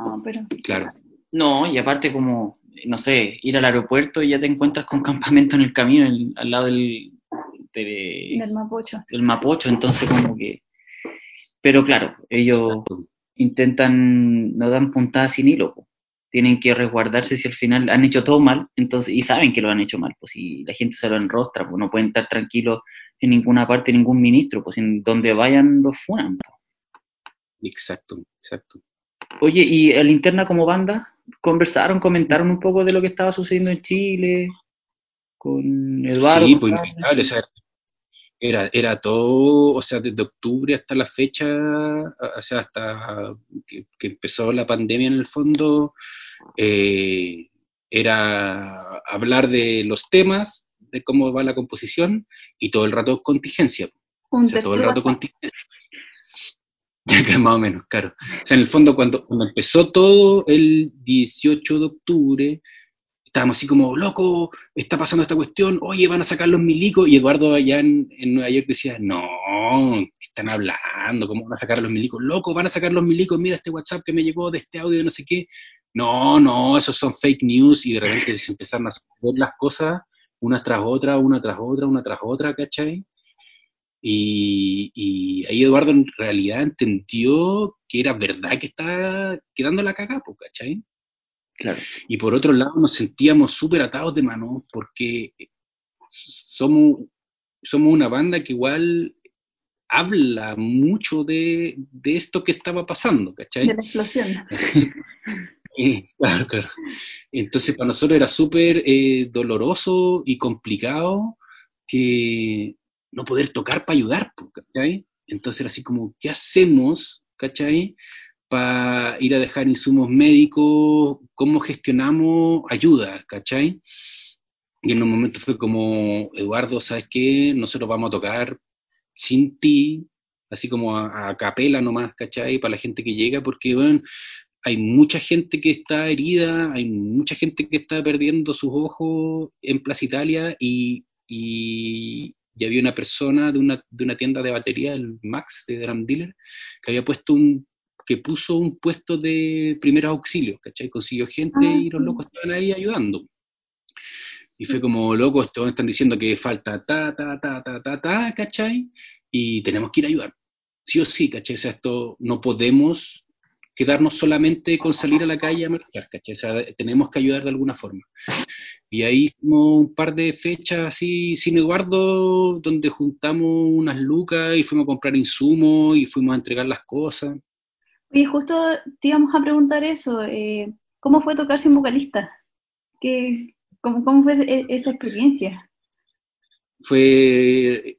No, pero Claro. No, y aparte como, no sé, ir al aeropuerto y ya te encuentras con campamento en el camino, al lado del, de- del Mapocho. del Mapocho, entonces como que... Pero claro, ellos intentan, no dan puntadas sin hilo, po. tienen que resguardarse si al final han hecho todo mal, entonces, y saben que lo han hecho mal, pues si la gente se lo enrostra, pues no pueden estar tranquilos en ninguna parte, ningún ministro, pues en donde vayan los funan. po. Exacto, exacto. Oye, ¿y el interna como banda? ¿Conversaron, comentaron un poco de lo que estaba sucediendo en Chile? Con Eduardo. sí, pues inevitable, o sea, era, era todo, o sea, desde octubre hasta la fecha, o sea, hasta que, que empezó la pandemia en el fondo, eh, era hablar de los temas, de cómo va la composición y todo el rato contingencia. Un O sea, todo el rato contingencia. Más o menos, claro. O sea, en el fondo, cuando, cuando empezó todo el 18 de octubre, estábamos así como, loco, está pasando esta cuestión, oye, van a sacar los milicos, y Eduardo allá en, en Nueva York decía, no, ¿qué están hablando? ¿Cómo van a sacar los milicos? Loco, van a sacar los milicos, mira este WhatsApp que me llegó de este audio de no sé qué. No, no, esos son fake news, y de repente se empezaron a ver las cosas una tras otra, una tras otra, una tras otra, ¿cachai? Y, y ahí Eduardo en realidad entendió que era verdad que estaba quedando la cagada, ¿cachai? Claro. Y por otro lado nos sentíamos súper atados de mano porque somos, somos una banda que igual habla mucho de, de esto que estaba pasando, ¿cachai? De la explosión. Entonces, eh, claro, claro. Entonces para nosotros era súper eh, doloroso y complicado que no poder tocar para ayudar, ¿cachai? Entonces era así como, ¿qué hacemos, cachai? Para ir a dejar insumos médicos, ¿cómo gestionamos ayuda, cachai? Y en un momento fue como, Eduardo, ¿sabes qué? Nosotros vamos a tocar sin ti, así como a, a capela nomás, ¿cachai? Para la gente que llega, porque, bueno, hay mucha gente que está herida, hay mucha gente que está perdiendo sus ojos en Plaza Italia y, y, y había una persona de una, de una tienda de batería, el Max de Drum Dealer, que había puesto un que puso un puesto de primeros auxilios, ¿cachai? Consiguió gente Ah, y los locos estaban ahí ayudando. Y fue como, locos, estos están diciendo que falta ta, ta, ta, ta, ta, ta, ¿cachai? Y tenemos que ir a ayudar. Sí o sí, ¿cachai? O sea, esto no podemos quedarnos solamente con salir a la calle a marchar, ¿cachai? O sea, tenemos que ayudar de alguna forma. Y ahí hicimos un par de fechas así sin Eduardo, donde juntamos unas lucas y fuimos a comprar insumos y fuimos a entregar las cosas. Oye, justo te íbamos a preguntar eso. eh, ¿cómo fue tocar sin vocalista? ¿Qué, cómo, cómo fue e- esa experiencia? Fue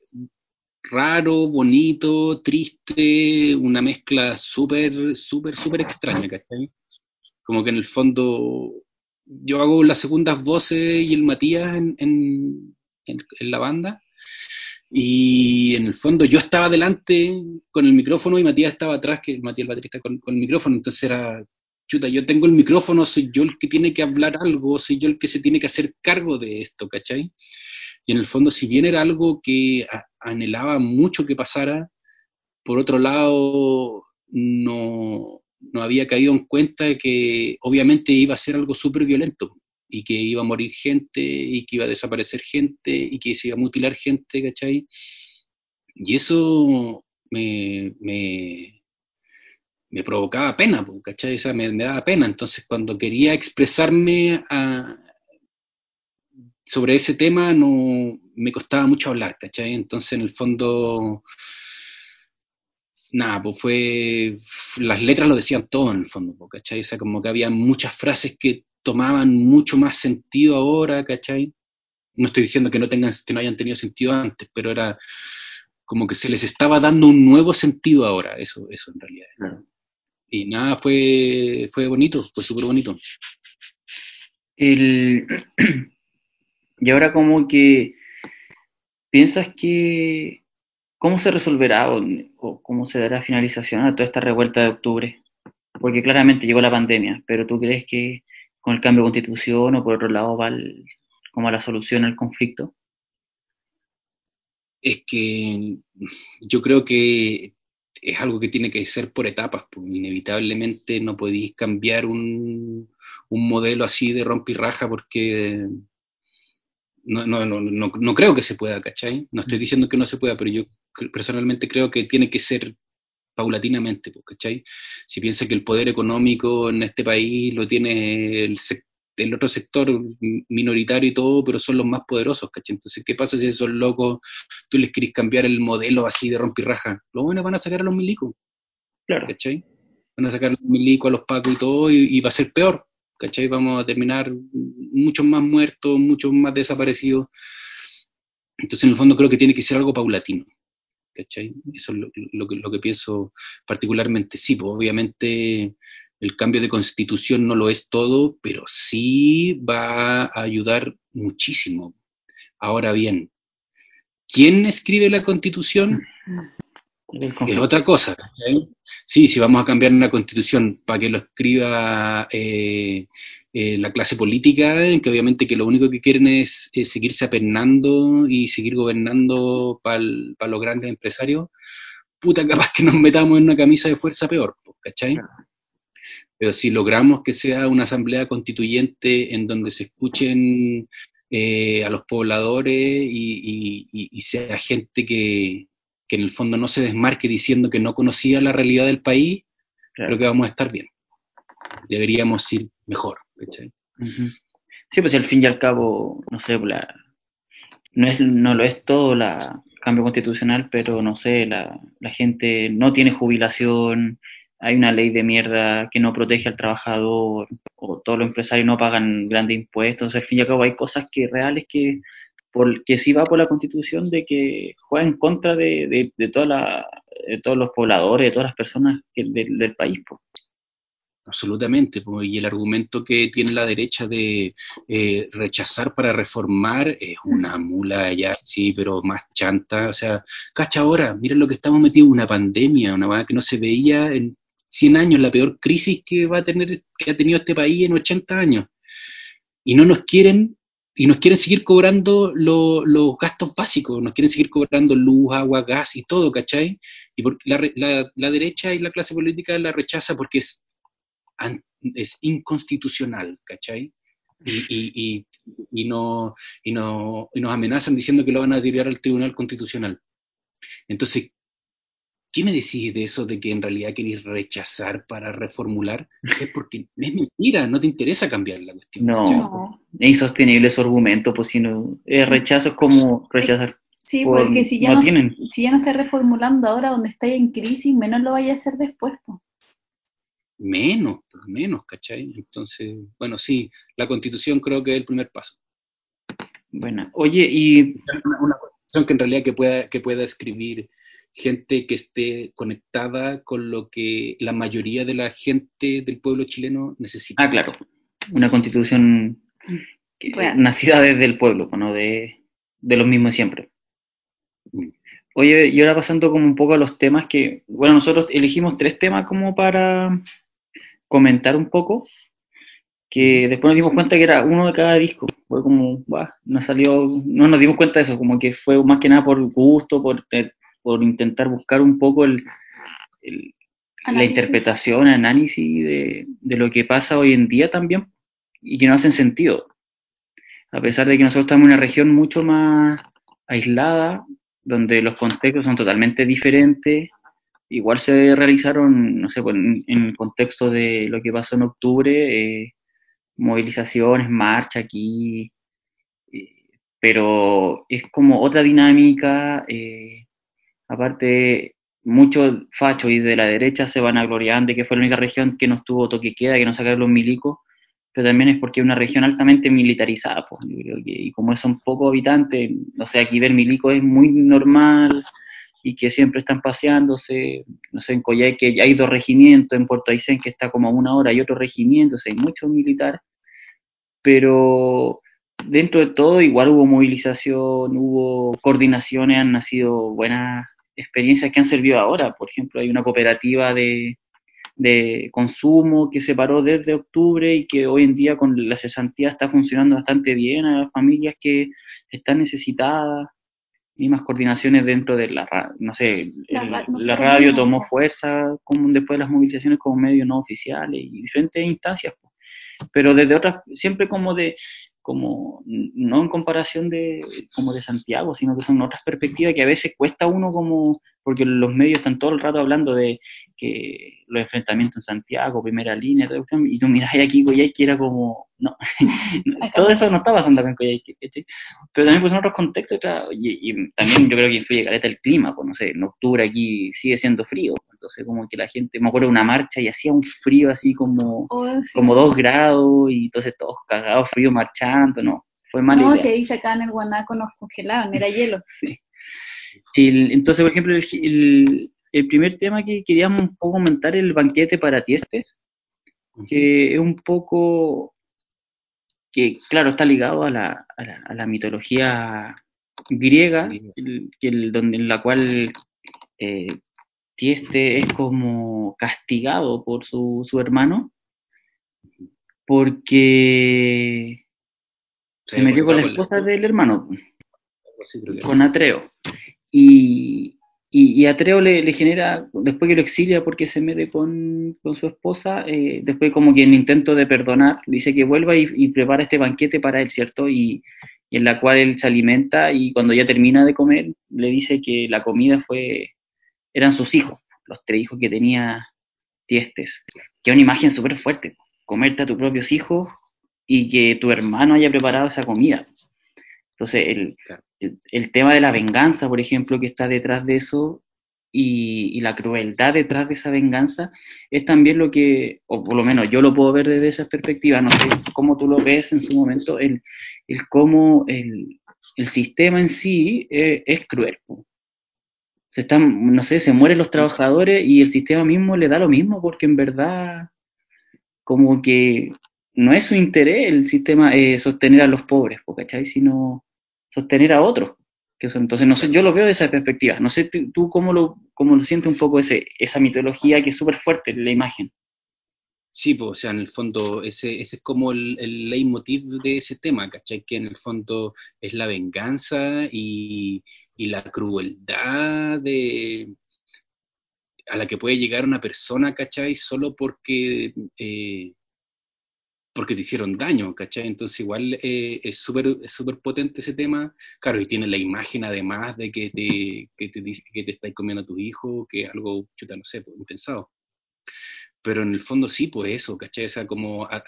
raro, bonito, triste, una mezcla súper, súper, súper extraña, ¿cachai? Como que en el fondo yo hago las segundas voces y el Matías en, en, en, la banda. Y en el fondo yo estaba delante con el micrófono y Matías estaba atrás, que Matías el baterista con, con el micrófono, entonces era, chuta, yo tengo el micrófono, soy yo el que tiene que hablar algo, soy yo el que se tiene que hacer cargo de esto, ¿cachai? Y en el fondo, si bien era algo que anhelaba mucho que pasara, por otro lado, no, no había caído en cuenta que obviamente iba a ser algo súper violento y que iba a morir gente y que iba a desaparecer gente y que se iba a mutilar gente, ¿cachai? Y eso me, me, me provocaba pena, ¿cachai? O sea, me, daba pena. Entonces, cuando quería expresarme sobre ese tema, no me costaba mucho hablar, ¿cachai? Entonces, en el fondo, nada, pues fue, las letras lo decían todo en el fondo, po, ¿cachai? O sea, como que había muchas frases que tomaban mucho más sentido ahora, ¿cachai? No estoy diciendo que no tengan, que no hayan tenido sentido antes, pero era como que se les estaba dando un nuevo sentido ahora, eso, eso en realidad. Claro. Y nada, fue, fue bonito, fue súper bonito. El, y ahora como que piensas que cómo se resolverá o, o cómo se dará finalización a toda esta revuelta de octubre. Porque claramente llegó la pandemia, pero ¿tú crees que con el cambio de constitución o por otro lado va el- como la solución al conflicto? Es que yo creo que es algo que tiene que ser por etapas, pues inevitablemente no podéis cambiar un, un modelo así de rompirraja porque no, no, no, no, no creo que se pueda, ¿cachai? No estoy diciendo que no se pueda, pero yo personalmente creo que tiene que ser paulatinamente, pues, ¿cachai? Si piensa que el poder económico en este país lo tiene el, otro sector minoritario y todo, pero son los más poderosos, ¿cachai? Entonces, ¿qué pasa si esos locos tú les querés cambiar el modelo así de rompirraja? Los buenos van a sacar a los milicos, Claro. ¿cachai? Van a sacar a los milicos, a los pacos y todo, y, y va a ser peor, ¿cachai? Vamos a terminar muchos más muertos, muchos más desaparecidos. Entonces, en el fondo creo que tiene que ser algo paulatino. ¿Cachai? Eso es lo, lo que, lo que pienso particularmente. Sí, pues obviamente el cambio de constitución no lo es todo, pero sí va a ayudar muchísimo. Ahora bien, ¿quién escribe la constitución? Es otra cosa. Sí, si vamos a cambiar una constitución para que lo escriba eh, eh, la clase política, en que obviamente que lo único que quieren es, es seguirse apernando y seguir gobernando para los grandes empresarios, puta, capaz que nos metamos en una camisa de fuerza peor, pues, ¿cachai? Pero si logramos que sea una asamblea constituyente en donde se escuchen eh, a los pobladores y, y- y- y sea gente que, que en el fondo no se desmarque diciendo que no conocía la realidad del país, Claro. creo que vamos a estar bien. Deberíamos ir mejor, Sí, pues al fin y al cabo, no sé, la, no, es, no lo es todo la cambio constitucional, pero no sé, la, la gente no tiene jubilación, hay una ley de mierda que no protege al trabajador, o todos los empresarios no pagan grandes impuestos, al fin y al cabo hay cosas que reales que, por, que sí va por la constitución de que juega en contra de, de, de toda la, de todos los pobladores, de todas las personas que- del, del país. pues. Absolutamente, pues, y el argumento que tiene la derecha de eh, rechazar para reformar es una mula ya, sí, pero más chanta. O sea, cacha ahora, miren lo que estamos metidos, una pandemia, una cosa que no se veía en 100 años, la peor crisis que va a tener, que ha tenido este país en 80 años. Y no nos quieren, y nos quieren seguir cobrando lo- los gastos básicos, nos quieren seguir cobrando luz, agua, gas y todo, ¿cachai? Y por, la, la, la derecha y la clase política la rechaza porque es es inconstitucional, ¿cachai? Y, y, y, y no, y, no, y nos amenazan diciendo que lo van a tirar al Tribunal Constitucional. Entonces, ¿qué me decís de eso de que en realidad queréis rechazar para reformular? Es porque es mentira, no te interesa cambiar la cuestión. No. No. Es insostenible su argumento, pues si no, el rechazo es como rechazar. Sí, por- porque si ya no no, tienen. si ya no estáis reformulando ahora donde estáis en crisis, menos lo vaya a hacer después. po. Menos, por menos, ¿cachai? Entonces, bueno, sí, la constitución creo que es el primer paso. Bueno, oye, y una, una constitución que en realidad que pueda, que pueda escribir gente que esté conectada con lo que la mayoría de la gente del pueblo chileno necesita. ah, claro, una constitución que- nacida desde el pueblo, pues, no de, de los mismos de siempre. Mm. Oye, y ahora pasando como un poco a los temas que, bueno, nosotros elegimos tres temas como para comentar un poco, que después nos dimos cuenta que era uno de cada disco. Fue como, bah, nos salió, no nos dimos cuenta de eso, como que fue más que nada por gusto, por, por intentar buscar un poco el, el- la interpretación, análisis de, de lo que pasa hoy en día también y que no hacen sentido. A pesar de que nosotros estamos en una región mucho más aislada, donde los contextos son totalmente diferentes, igual se realizaron, no sé, pues, en, el contexto de lo que pasó en octubre, eh, movilizaciones, marcha aquí, eh, pero es como otra dinámica, eh, aparte muchos fachos y de la derecha se van a gloriar de que fue la única región que no estuvo toque queda, que no sacaron los milicos, pero también es porque es una región altamente militarizada, pues, yo creo que, y como son pocos habitantes, no sé, aquí ver milicos es muy normal y que siempre están paseándose, no sé, en Coyhaique hay dos regimientos, en Puerto Aysén que está como a una hora hay otro regimiento, hay muchos militares, pero dentro de todo igual hubo movilización, hubo coordinaciones, han nacido buenas experiencias que han servido ahora. Por ejemplo, hay una cooperativa de, de consumo que se paró desde octubre y que hoy en día con la cesantía está funcionando bastante bien las familias que están necesitadas mismas coordinaciones dentro de la radio, no sé, la, radio tomó fuerza como después de las movilizaciones como medios no oficiales y diferentes instancias, pero desde otras, siempre como de, como no en comparación de como de Santiago, sino que son otras perspectivas que a veces cuesta uno como, porque los medios están todo el rato hablando de que los enfrentamientos en Santiago, primera línea, y tú miras aquí Coyhaique era como, no, todo eso no está pasando acá en Coyhaique, pero también pues en otros contextos, y, también yo creo que influye caleta el clima, pues no sé, en octubre aquí sigue siendo frío, entonces como que la gente, me acuerdo de una marcha y hacía un frío así como, oh, como dos grados, y entonces todos cagados, frío marchando, no, fue mal. No, si ahí sacaban el guanaco nos congelaban, era hielo. sí. Entonces, por ejemplo, el, el primer tema que queríamos un poco comentar el banquete para tiestes, que es un poco, que claro, está ligado a la, a la, mitología griega, el, donde, en la cual eh, Tieste es como castigado por su, su hermano, porque se metió con la esposa del hermano, con Atreo. Y, y, le, genera, después que lo exilia porque se mete con, su esposa, eh, después como que en intento de perdonar, dice que vuelva y, prepara este banquete para él, ¿cierto? Y, en la cual él se alimenta y cuando ya termina de comer, le dice que la comida fue, eran sus hijos, los tres hijos que tenía Tiestes. Que una imagen súper fuerte, comerte a tus propios hijos y que tu hermano haya preparado esa comida. Entonces, el, el, tema de la venganza, por ejemplo, que está detrás de eso y, la crueldad detrás de esa venganza es también lo que, o por lo menos yo lo puedo ver desde esa perspectiva, no sé cómo tú lo ves en su momento, el, el cómo el, el sistema en sí eh, es, cruel. Se están, no sé, se mueren los trabajadores y el sistema mismo le da lo mismo porque en verdad como que no es su interés el sistema eh, sostener a los pobres, ¿cachai? Sino sostener a otros. Que entonces, no sé, yo lo veo de esa perspectiva. No sé tú cómo lo, cómo lo sientes un poco ese, esa mitología que es súper fuerte la imagen. Sí, pues, o sea, en el fondo, ese, ese es como el, el leitmotiv de ese tema, ¿cachai? Que en el fondo es la venganza y, y la crueldad de, a la que puede llegar una persona, ¿cachai? Solo porque eh, porque te hicieron daño, ¿cachai? Entonces igual eh, es súper es súper potente ese tema, claro, y tiene la imagen además de que te, que te dice que te estáis comiendo a tu hijo, que es algo, chuta, no sé, pues, pensado. Pero en el fondo sí, pues eso, ¿cachai? O sea, como a,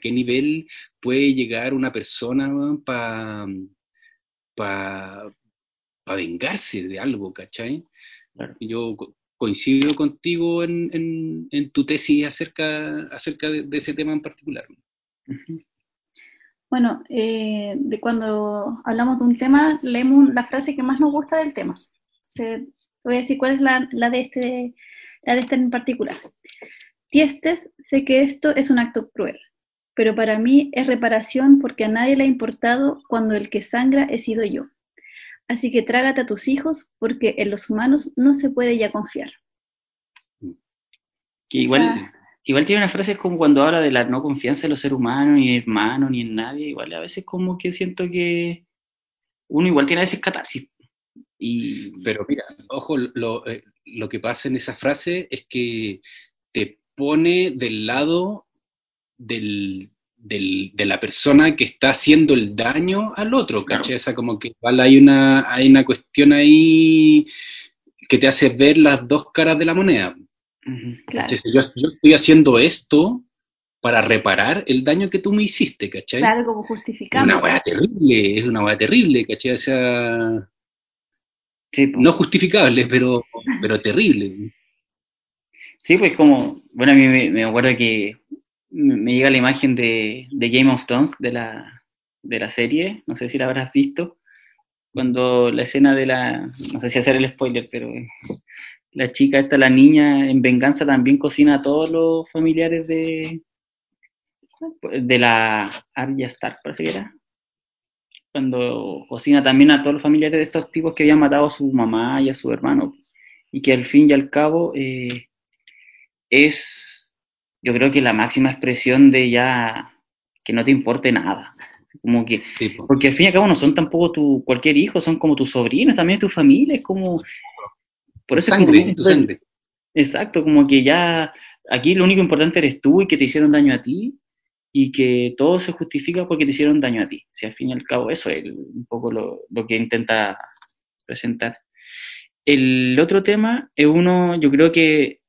qué nivel puede llegar una persona para pa, pa vengarse de algo, ¿cachai? Claro. Yo coincido contigo en, en, tu tesis acerca, acerca de, ese tema en particular. Bueno, eh, de cuando hablamos de un tema, leemos la frase que más nos gusta del tema. voy a decir cuál es la, de este, la de este en particular. Tiestes, sé que esto es un acto cruel, pero para mí es reparación porque a nadie le ha importado cuando el que sangra he sido yo. Así que trágate a tus hijos, porque en los humanos no se puede ya confiar. igual, igual tiene una frase como cuando habla de la no confianza en los seres humanos, ni en hermanos, ni en nadie. Igual a veces como que siento que uno igual tiene a veces catarsis. Y... Pero mira, ojo, lo, eh, lo que pasa en esa frase es que te pone del lado del, de la persona que está haciendo el daño al otro, ¿cachai? O sea, como que igual hay una, hay una cuestión ahí que te hace ver las dos caras de la moneda. yo, estoy haciendo esto para reparar el daño que tú me hiciste, ¿cachai? Claro, como justificando. Es una hueá terrible, es una hueá terrible, ¿cachai? O sea, no justificable, pero, pero terrible. Sí, pues como, bueno, a mí me, me acuerdo que me llega la imagen de, Game of Thrones, de la, de la serie, no sé si la habrás visto, cuando la escena de la, no sé si hacer el spoiler, pero la chica esta, la niña, en venganza también cocina a todos los familiares de, de la Arya Stark, parece que era. Cuando cocina también a todos los familiares de estos tipos que habían matado a su mamá y a su hermano. Y que al fin y al cabo eh, es, yo creo que la máxima expresión de ya que no te importe nada. Como que, porque al fin y al cabo no son tampoco tu cualquier hijo, son como tus sobrinos, también tu familia, es como... Por eso es sangre, como- tu sangre. Exacto, como que ya aquí lo único importante eres tú y que te hicieron daño a ti y que todo se justifica porque te hicieron daño a ti. Si al fin y al cabo eso es un poco lo, lo que intenta presentar. El otro tema es uno, yo creo que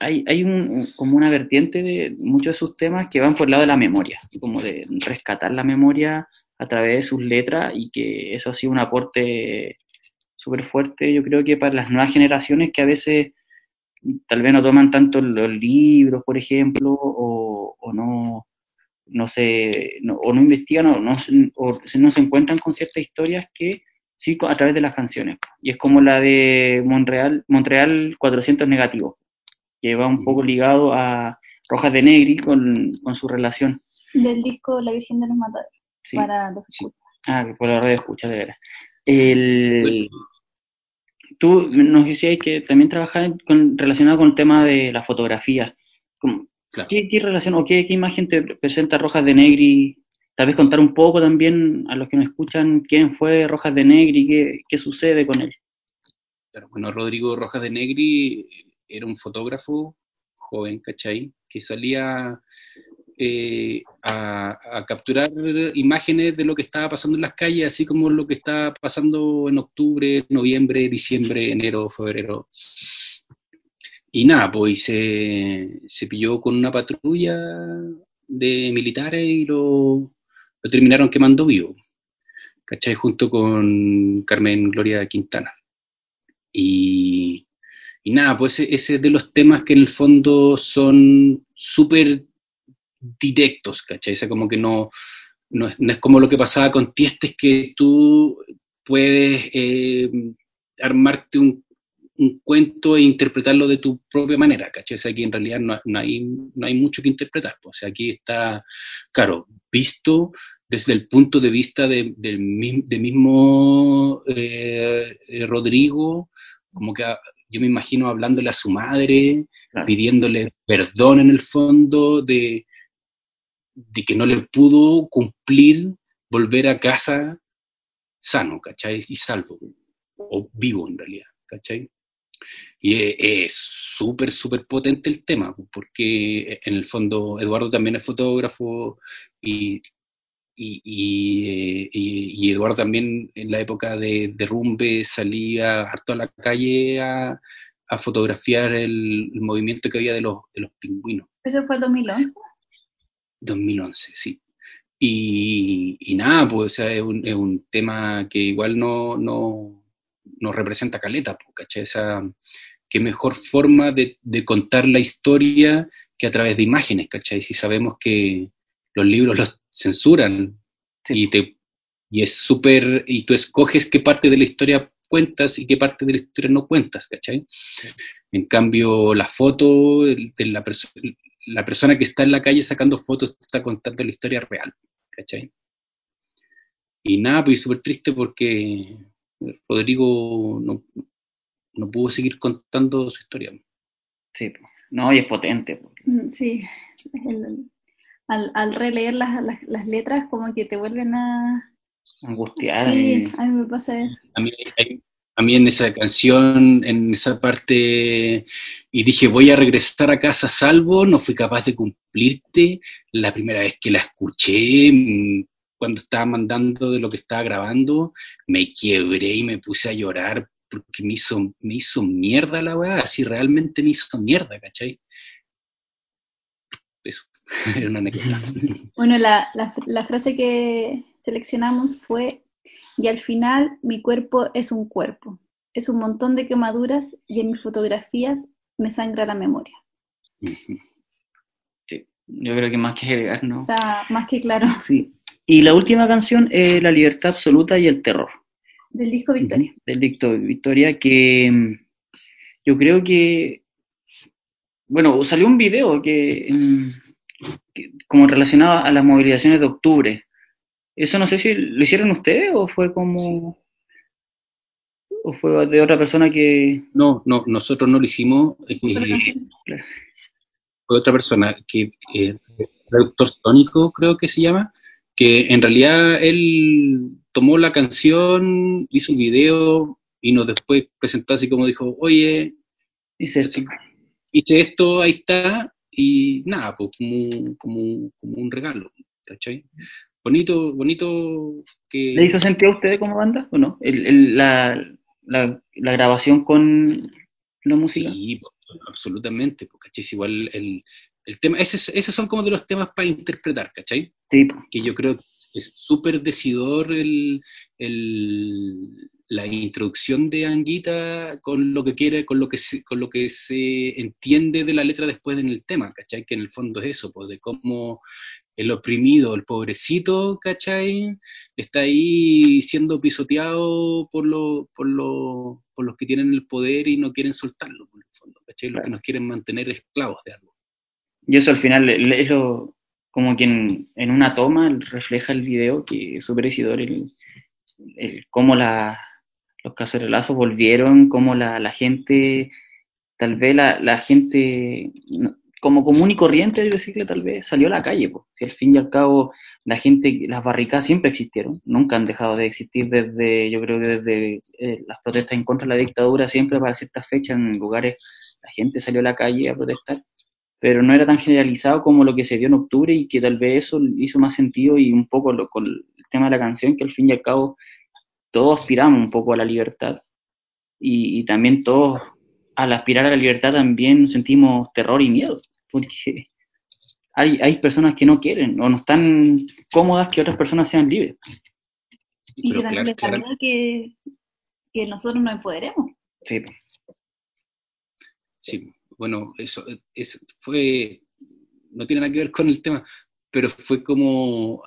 hay, hay un, como una vertiente de muchos de sus temas que van por el lado de la memoria, como de rescatar la memoria a través de sus letras y que eso ha sido un aporte súper fuerte, yo creo que para las nuevas generaciones que a veces tal vez no toman tanto los libros, por ejemplo, o, no, no se, no- o no investigan o no, o no se encuentran con ciertas historias que sí a través de las canciones. Y es como la de Montreal, Montreal 400 negativos, que va un poco ligado a Rojas de Negri con, con su relación. Del disco La Virgen de los Mataderos, Sí. para los Sí. Ah, que por la radio escucha, de veras. El, tú nos decías que también trabajas con, relacionado con el tema de la fotografía. Como, Claro. ¿qué, qué relación o qué, qué imagen te presenta Rojas de Negri? Tal vez contar un poco también a los que nos escuchan quién fue Rojas de Negri, qué, qué sucede con él. Claro, bueno, Rodrigo Rojas de Negri era un fotógrafo joven, ¿cachai? Que salía eh, a, a capturar imágenes de lo que estaba pasando en las calles, así como lo que estaba pasando en octubre, noviembre, diciembre, enero, febrero. Y nada, pues se, se pilló con una patrulla de militares y lo, lo terminaron quemando vivo, ¿cachai? Junto con Carmen Gloria Quintana. Y, y nada, pues ese, ese es de los temas que en el fondo son súper directos, ¿cachai? O como que no, no, es, no es como lo que pasaba con Tiestes, que tú puedes eh, armarte un, un, cuento e interpretarlo de tu propia manera, ¿cachai? O aquí en realidad no, no, hay, no hay mucho que interpretar, pues, o sea, aquí está, claro, visto desde el punto de vista de, del de mismo eh, Rodrigo, como que yo me imagino hablándole a su madre, claro. pidiéndole perdón en el fondo de, de, que no le pudo cumplir volver a casa sano, ¿cachai? Y salvo, o vivo en realidad, ¿cachai? Y es súper, súper potente el tema, porque en el fondo Eduardo también es fotógrafo y y, y, y, Eduardo también en la época de derrumbe salía harto a la calle a, a fotografiar el, el, movimiento que había de los, de los pingüinos. ¿Ese fue el 2011? 2011, sí. Y, y nada, pues o sea, es, un, es, un, tema que igual no, no, no representa caleta, pues, ¿cachai? Esa, qué mejor forma de, de, contar la historia que a través de imágenes, ¿cachai? Si sabemos que los libros los censuran y, te, y es súper, y tú escoges qué parte de la historia cuentas y qué parte de la historia no cuentas, ¿cachai? Sí. En cambio, la foto de la, perso la persona que está en la calle sacando fotos está contando la historia real, ¿cachai? Y nada, pues súper triste porque Rodrigo no, no pudo seguir contando su historia. Sí, no, y es potente. Sí, el, al, al, releer las, las, las, letras como que te vuelven a... Angustiar. Sí, a mí me pasa eso. A mí, a mí en esa canción, en esa parte, y dije, voy a regresar a casa salvo, no fui capaz de cumplirte. La primera vez que la escuché, mm, cuando estaba mandando de lo que estaba grabando, me quiebré y me puse a llorar porque me hizo, me hizo mierda la weá, así realmente me hizo mierda, ¿cachai? Eso, era una anécdota. Bueno, la, la, la frase que seleccionamos fue, y al final mi cuerpo es un cuerpo, es un montón de quemaduras y en mis fotografías me sangra la memoria. Sí, yo creo que más que agregar, ¿no? Está más que claro. Sí. Y la última canción es La libertad absoluta y el terror. Del disco Victoria. Del disco Victoria, que mm, yo creo que, bueno, salió un video que, mm, como relacionado a las movilizaciones de octubre. Eso no sé si lo hicieron ustedes o fue como... ¿O fue de otra persona que...? No, no, nosotros no lo hicimos. Eh, fue otra persona, que eh, productor tónico creo que se llama, que en realidad él tomó la canción, hizo un video y nos después presentó así como dijo, oye, hice esto, hice esto ahí está, y nada, pues como, como, como un regalo, ¿cachai? Bonito, bonito que... ¿Le hizo sentido a ustedes como banda o no? El, el, la, la, la, grabación con la música. Sí, absolutamente, porque ¿cachai? igual el, el tema, esos, esos son como de los temas para interpretar, ¿cachai? Sí. Que yo creo que es súper decidor el, el, la introducción de Anguita con lo que quiere, con lo que se, con lo que se entiende de la letra después en el tema, ¿cachai? Que en el fondo es eso, pues de cómo el oprimido, el pobrecito, ¿cachai? Está ahí siendo pisoteado por, lo, por, lo, por los que tienen el poder y no quieren soltarlo, en el fondo, ¿cachai? Los que nos quieren mantener esclavos de algo. Y eso al final es lo, como quien en una toma refleja el video, que es súper el, el, cómo la, los cacerolazos volvieron, cómo la, la gente, tal vez la, la, gente, como común y corriente, de decirle, tal vez salió a la calle, porque al fin y al cabo la gente, las barricadas siempre existieron, nunca han dejado de existir desde, yo creo que desde eh, las protestas en contra de la dictadura, siempre para ciertas fechas en lugares la gente salió a la calle a protestar, pero no era tan generalizado como lo que se dio en octubre y que tal vez eso hizo más sentido y un poco lo, con el tema de la canción, que al fin y al cabo todos aspiramos un poco a la libertad y, y, también todos al aspirar a la libertad también sentimos terror y miedo, porque hay, hay personas que no quieren o no están cómodas que otras personas sean libres. Y que también claro, claro. que, que nosotros no empoderemos. Sí. Sí, bueno, eso es, fue, no tiene nada que ver con el tema, pero fue como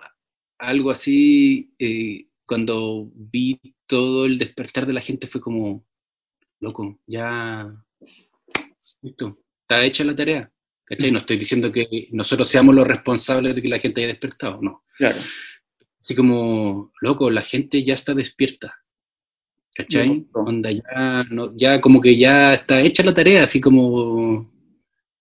algo así, eh, cuando vi todo el despertar de la gente fue como, loco, ya, listo, está hecha la tarea. ¿Cachai? No estoy diciendo que nosotros seamos los responsables de que la gente haya despertado, no. Claro. Así como, loco, la gente ya está despierta. ¿Cachai? No, no. Onda, ya, no, ya como que ya está hecha la tarea, así como,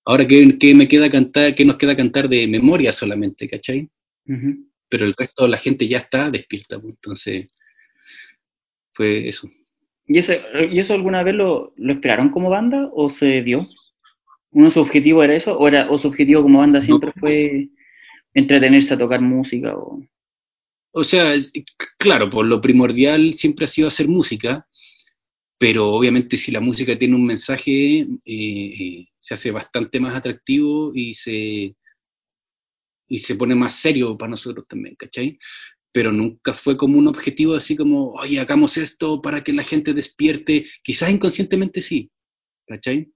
ahora que, que me queda cantar, que nos queda cantar de memoria solamente, ¿cachai? Uh -huh pero el resto de la gente ya está despierta, pues, entonces fue eso. ¿Y, ese, ¿Y eso alguna vez lo, lo, esperaron como banda o se dio? ¿Uno su objetivo era eso o, era, o su objetivo como banda siempre no. fue entretenerse a tocar música? O... o sea, claro, por lo primordial siempre ha sido hacer música, pero obviamente si la música tiene un mensaje, eh, se hace bastante más atractivo y se, y se pone más serio para nosotros también, ¿cachai? Pero nunca fue como un objetivo así como, oye, hagamos esto para que la gente despierte, quizás inconscientemente sí, ¿cachai?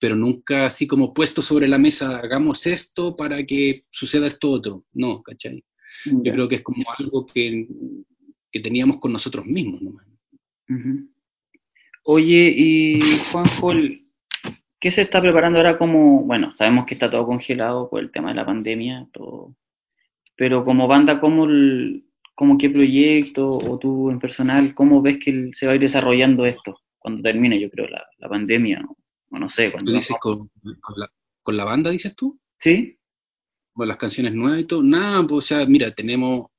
Pero nunca así como puesto sobre la mesa, hagamos esto para que suceda esto otro, no, ¿cachai? Yeah. Yo creo que es como algo que, que teníamos con nosotros mismos, ¿no? Uh -huh. Oye, y Juanjo, ¿Qué se está preparando ahora como, bueno, sabemos que está todo congelado por el tema de la pandemia, todo, pero como banda, ¿cómo, el, cómo qué proyecto o tú en personal, cómo ves que se va a ir desarrollando esto cuando termine, yo creo, la, la pandemia, o no, no sé. Cuando ¿Tú dices con, con, la, con, la, banda, dices tú? Sí. Con las canciones nuevas y todo. Nada, pues, o sea, mira, tenemos,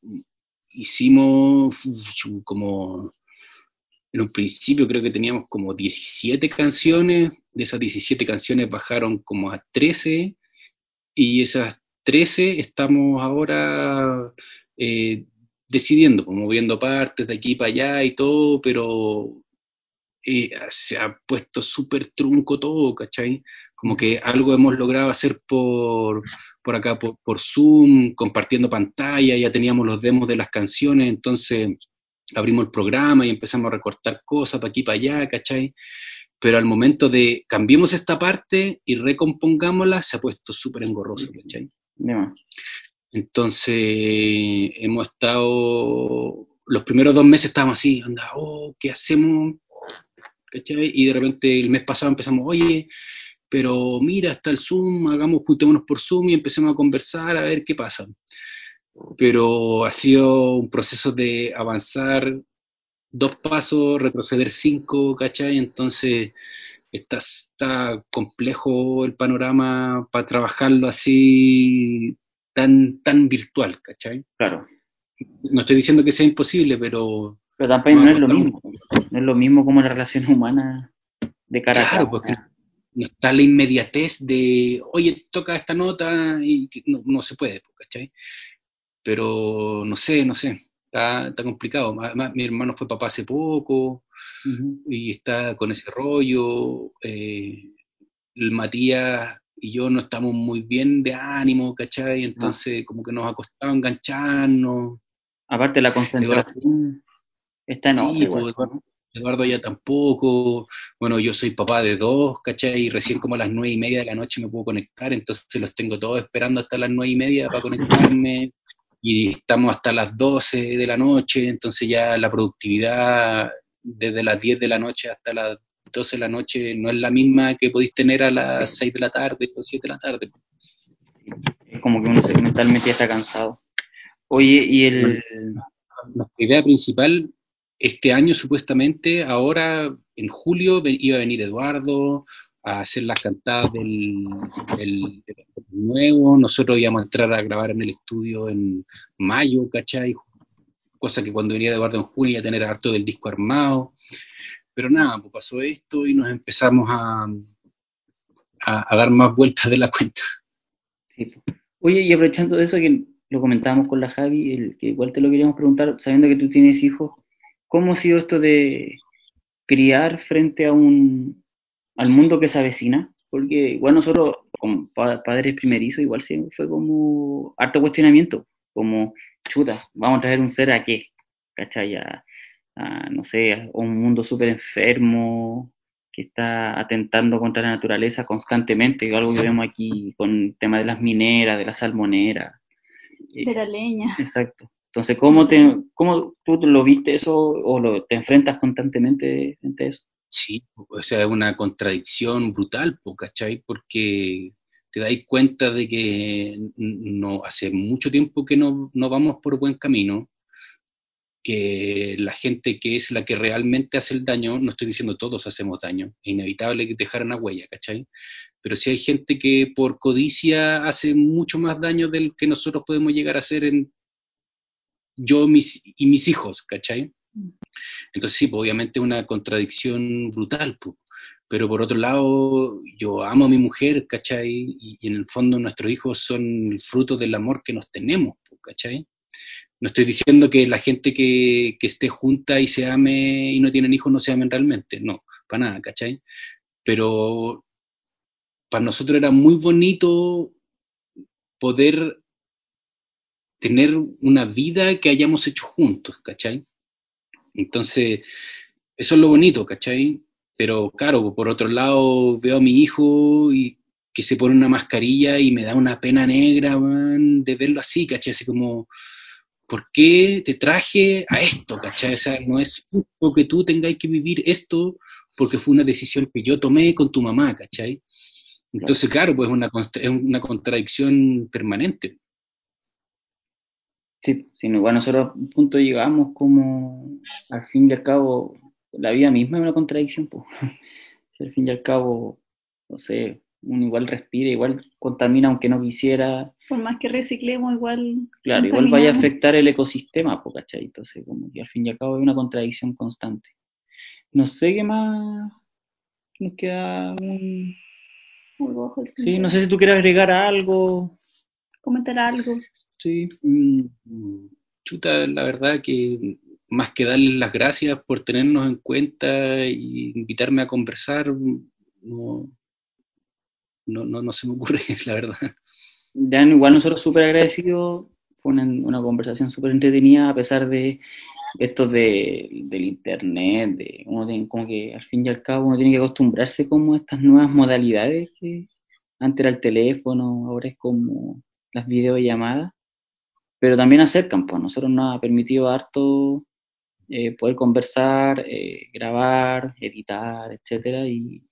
hicimos como en un principio creo que teníamos como 17 canciones, de esas 17 canciones bajaron como a 13 y esas 13 estamos ahora eh, decidiendo, pues, moviendo partes de aquí para allá y todo, pero eh, se ha puesto súper trunco todo, ¿cachai? Como que algo hemos logrado hacer por, por acá, por, por Zoom, compartiendo pantalla, ya teníamos los demos de las canciones, entonces abrimos el programa y empezamos a recortar cosas para aquí para allá, ¿cachai? Pero al momento de cambiemos esta parte y recompongámosla, se ha puesto súper engorroso, ¿cachai? Yeah. Entonces, hemos estado, los primeros dos meses estábamos así, anda, oh, ¿qué hacemos? ¿cachai? Y de repente el mes pasado empezamos, oye, pero mira, hasta el Zoom, hagamos, juntémonos por Zoom y empecemos a conversar a ver qué pasa. Pero ha sido un proceso de avanzar dos pasos, retroceder cinco, ¿cachai? Entonces está, está complejo el panorama para trabajarlo así tan, tan virtual, ¿cachai? Claro. No estoy diciendo que sea imposible, pero... Pero tampoco no, es lo mismo. No es lo mismo como la relación humana de cara a Claro, cara. porque no está la inmediatez de, oye, toca esta nota y no, no se puede, ¿cachai? Pero no sé, no sé, está, está complicado. Además, mi hermano fue papá hace poco y está con ese rollo. eh, el Matías y yo no estamos muy bien de ánimo, ¿cachai? Entonces, como que nos ha costado engancharnos. Aparte la concentración está en Sí, pues. Eduardo ya tampoco. Bueno, yo soy papá de dos, ¿cachai? Y recién como a las nueve y media de la noche me puedo conectar, entonces los tengo todos esperando hasta las nueve y media para conectarme. Y estamos hasta las 12 de la noche, entonces ya la productividad desde las 10 de la noche hasta las 12 de la noche no es la misma que podéis tener a las 6 de la tarde o 7 de la tarde. Es como que uno se- mentalmente ya está cansado. Oye, y el... Nuestra idea principal, este año supuestamente, ahora en julio iba a venir Eduardo a hacer las cantadas del, nuevo, nosotros íbamos a entrar a grabar en el estudio en mayo, ¿cachai? Cosa que cuando venía Eduardo en junio iba a tener harto del disco armado, pero nada, pues pasó esto y nos empezamos a, a, dar más vueltas de la cuenta. sí. Oye, y aprovechando de eso que lo comentábamos con la Javi, el, que igual te lo queríamos preguntar, sabiendo que tú tienes hijos, ¿cómo ha sido esto de criar frente a un al mundo que se avecina? Porque igual nosotros, como pa- padres primerizos, igual siempre fue como harto cuestionamiento, como, chuta, vamos a traer un ser a qué, ¿cachai? A, a, no sé, a un mundo súper enfermo, que está atentando contra la naturaleza constantemente, algo que vemos aquí con el tema de las mineras, de la salmonera. Eh, De la leña. Exacto. Entonces, ¿cómo, te, ¿cómo tú lo viste eso o lo, te enfrentas constantemente frente a eso? Sí, o sea, es una contradicción brutal, ¿cachai? Porque te dais cuenta de que no hace mucho tiempo que no, no vamos por buen camino, que la gente que es la que realmente hace el daño, no estoy diciendo todos hacemos daño, es inevitable que dejar una huella, ¿cachai? Pero sí hay gente que por codicia hace mucho más daño del que nosotros podemos llegar a hacer en yo mis, y mis hijos, ¿cachai? Entonces sí, pues, obviamente una contradicción brutal, pues. pero por otro lado, yo amo a mi mujer, ¿cachai? Y, en el fondo nuestros hijos son el fruto del amor que nos tenemos, pues, ¿cachai? No estoy diciendo que la gente que, que esté junta y se ame y no tienen hijos no se amen realmente, no, para nada, ¿cachai? Pero para nosotros era muy bonito poder tener una vida que hayamos hecho juntos, ¿cachai? Entonces, eso es lo bonito, ¿cachai? Pero claro, por otro lado, veo a mi hijo y que se pone una mascarilla y me da una pena negra, man, de verlo así, ¿cachai? Así como, ¿por qué te traje a esto, ¿cachai? O sea, no es justo que tú tengáis que vivir esto porque fue una decisión que yo tomé con tu mamá, ¿cachai? Entonces, claro, pues una, es una contradicción permanente. Sí, no, igual nosotros a un punto llegamos como, al fin y al cabo, la vida misma es una contradicción, pues. Si al fin y al cabo, no sé, uno igual respira, igual contamina aunque no quisiera, Por más que reciclemos, igual. claro, igual vaya a afectar el ecosistema, pues, ¿cachai? Entonces, como que al fin y al cabo es una contradicción constante. No sé qué más nos queda un... Algo bajo el Sí, no sé si tú quieres agregar algo. Comentar algo. Sí, Mm, Chuta, la verdad que más que darles las gracias por tenernos en cuenta y invitarme a conversar, no, no, no, no se me ocurre, la verdad. ya igual nosotros súper agradecidos, fue una, una conversación súper entretenida a pesar de esto de, del internet, de uno tiene, como que al fin y al cabo uno tiene que acostumbrarse como a estas nuevas modalidades que antes era el teléfono, ahora es como las videollamadas, pero también acercan, pues nosotros nos ha permitido harto eh, poder conversar, eh, grabar, editar, etcétera, y,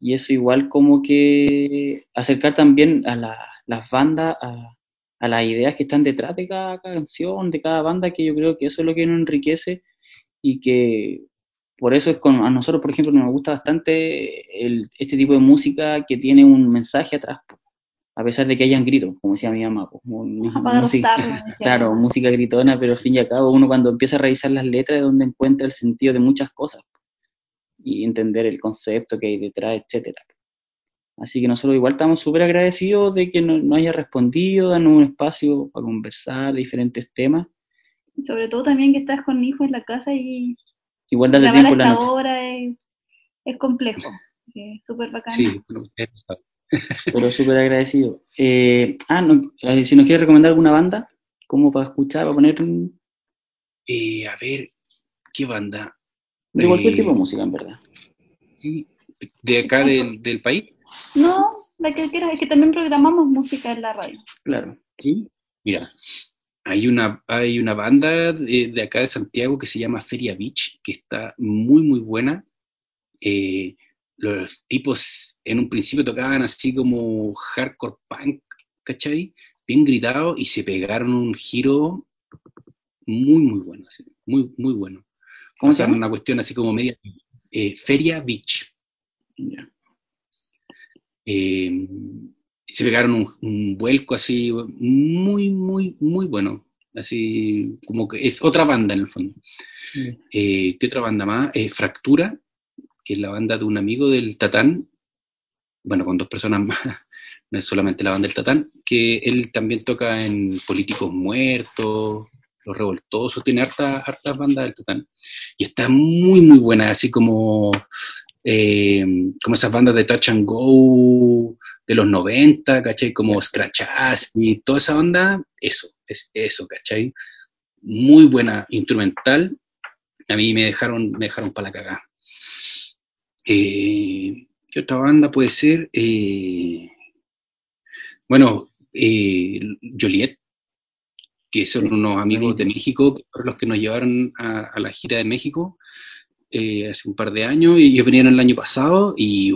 y eso igual como que acercar también a la- las bandas a, a las ideas que están detrás de cada canción, de cada banda, que yo creo que eso es lo que nos enriquece y que por eso es con, a nosotros, por ejemplo, nos gusta bastante este tipo de música que tiene un mensaje atrás, po. A pesar de que hayan gritos, como decía mi mamá. Apagar los música- claro, música gritona, pero al fin y al cabo uno cuando empieza a revisar las letras es donde encuentra el sentido de muchas cosas y entender el concepto que hay detrás, etcétera. Así que nosotros igual estamos súper agradecidos de que nos no haya respondido, darnos un espacio para conversar de diferentes temas. Sobre todo también que estás con hijos en la casa y Igual darle a tiempo la esta noche. hora es, es complejo. es Súper bacán. Sí, saben. Pero súper agradecido. Eh, ah, no, si nos quieres recomendar alguna banda, como para escuchar, para poner un- Eh, a ver, ¿qué banda? de cualquier Eh, tipo de música, en verdad. Sí, de acá del, del país. No, la que quieras, es que también programamos música en la radio. Claro. Sí. Mira, hay una, hay una banda de, de acá de Santiago que se llama Feria Beach, que está muy, muy buena. Eh, los tipos en un principio tocaban así como hardcore punk, ¿cachai? Bien gritado y se pegaron un giro muy, muy bueno, así, muy, muy bueno. ¿Cómo se Pasaron una cuestión así como media. eh, Feria Beach. Eh, se pegaron un, un vuelco así muy, muy, muy bueno. Así como que es otra banda en el fondo. Eh, ¿Qué otra banda más? Eh, Fractura, que es la banda de un amigo del Tatán. Bueno, con dos personas más. No es solamente la banda del Tatán. Que él también toca en Políticos Muertos, Los Revoltosos. Tiene hartas bandas del Tatán. Y está muy, muy buena. Así como eh, como esas bandas de Touch and Go de los 90, ¿cachai? Como Scratch y toda esa banda, eso, es eso, ¿cachai? Muy buena instrumental. A mí me dejaron, me dejaron para la cagada. Eh, ¿Qué otra banda puede ser? Eh, bueno, eh, Joliet, que son unos amigos de. México, que fueron los que nos llevaron a, a la gira de México eh, hace un par de años, y ellos vinieron el año pasado, y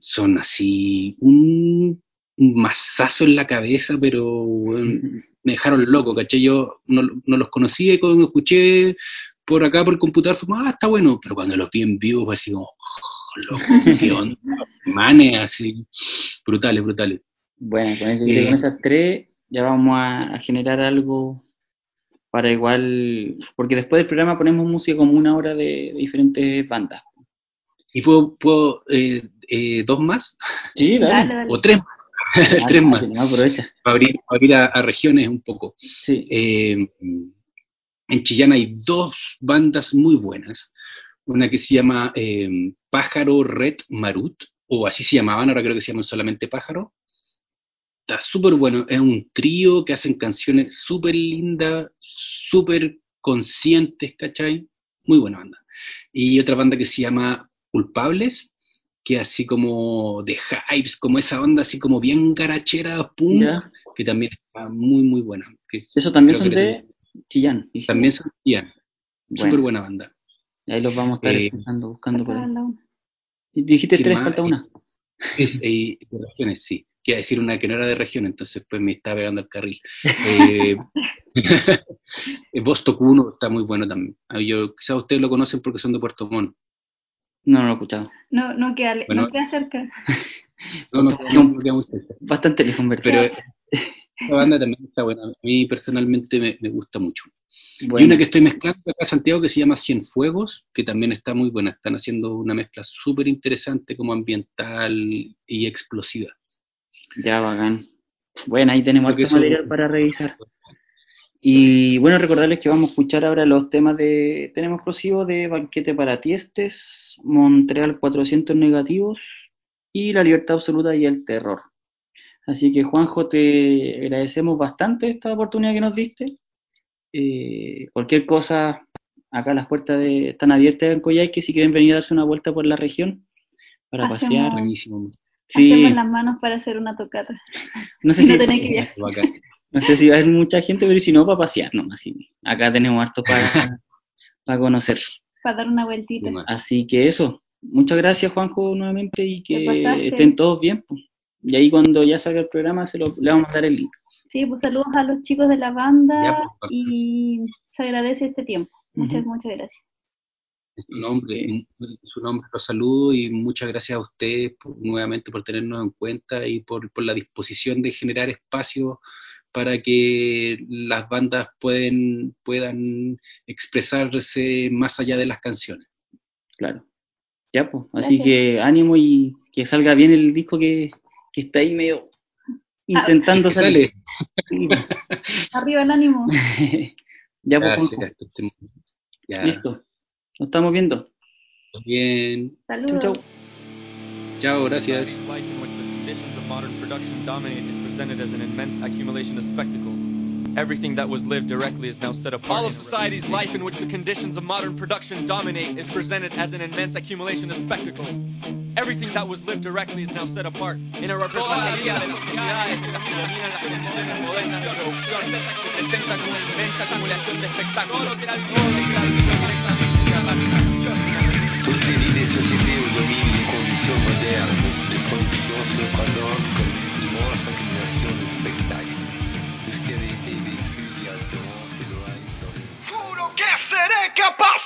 son así un, un mazazo en la cabeza, pero me dejaron loco, ¿cachai? Yo no, no los conocía y cuando escuché por acá por el computador fue como, ah, está bueno, pero cuando los vi en vivo fue así como, oh, loco, qué onda, manes, así, brutales, brutales. Bueno, con, Eh, esas tres ya vamos a, a generar algo para igual, porque después del programa ponemos música como una hora de, de diferentes bandas. ¿Y puedo, puedo eh, eh, dos más? Sí, Dale, dale. ¿O tres más? Ah, tres más, no, aprovecha. para abrir, para abrir a, a regiones un poco. Sí, Eh, en Chillán hay dos bandas muy buenas. Una que se llama eh, Pájaro Red Marut, o así se llamaban, ahora creo que se llaman solamente Pájaro. Está súper bueno, es un trío que hacen canciones súper lindas, súper conscientes, ¿cachai? Muy buena banda. Y otra banda que se llama Culpables, que así como de hypes, como esa onda así como bien garachera, punk, que también está muy, muy buena. que es- Eso también son de Chillán. también son bien. Bueno, Súper buena banda. ahí los vamos a estar Eh, escuchando, buscando por ahí. Dijiste ¿Quién tres, falta una. Es eh, de regiones, sí. Quiero decir una que no era de región, entonces pues me está pegando al carril. Eh, Vostok 1 está muy bueno también. Ah, Yo, quizás ustedes lo conocen porque son de Puerto Montt. No, no lo he escuchado. No, no queda, Bueno. no queda cerca. No, no, no, no queda muy cerca. Bastante lejos. Pero esta banda también está buena. A mí personalmente me, me gusta mucho. Y una que estoy mezclando acá en Santiago que se llama Cienfuegos, que también está muy buena. Están haciendo una mezcla súper interesante como ambiental y explosiva. ya bacán. Bueno, ahí tenemos harto material para revisar. Y bueno, recordarles que vamos a escuchar ahora los temas de Tenemos explosivo de Banquete para Tiestes, Montreal 400 negativos y La Libertad Absoluta y el Terror. Así que Juanjo, te agradecemos bastante esta oportunidad que nos diste. Eh, cualquier cosa, acá las puertas de- están abiertas en Coyhaique si quieren venir a darse una vuelta por la región para Hacemos- pasear. Buenísimo. Sí, Hacemos las manos para hacer una tocata. no sé si, no tenés que viajar. Bacán. no sé si va a haber mucha gente, pero si no, para pasear nomás. sí. Acá tenemos harto para, para conocer. Para dar una vueltita. Así que eso, muchas gracias Juanjo nuevamente y que estén todos bien. Y ahí cuando ya salga el programa se lo, le vamos a dar el link. Sí, pues saludos a los chicos de la banda Ya, pues, y se agradece este tiempo. Muchas, Ujú. muchas gracias. En su nombre, en su nombre los saludo y muchas gracias a ustedes por- nuevamente por tenernos en cuenta y por, por la disposición de generar espacio para que las bandas pueden, puedan expresarse más allá de las canciones. Claro. Ya, pues. Así Gracias. que ánimo y que salga bien el disco que, que está ahí medio intentando es que salir. Sí. Arriba el ánimo. ya, pues, Ya, Listo. Nos estamos viendo. bien. Chau, Saludos. chau. Chao, gracias. Society's life in which the conditions of modern production dominate is presented as an immense accumulation of spectacles. Everything that was lived directly is now set apart. All of society's life in which the conditions of modern production dominate is presented as an immense accumulation of spectacles. Everything that was lived directly is now set apart in a representation de las sociedades que dominan las condiciones modernas de producción se presenta como una inmensa acumulación de espectáculos. Toutes les vies des sociétés où dominent les conditions modernes de production se présentent comme que seré capaz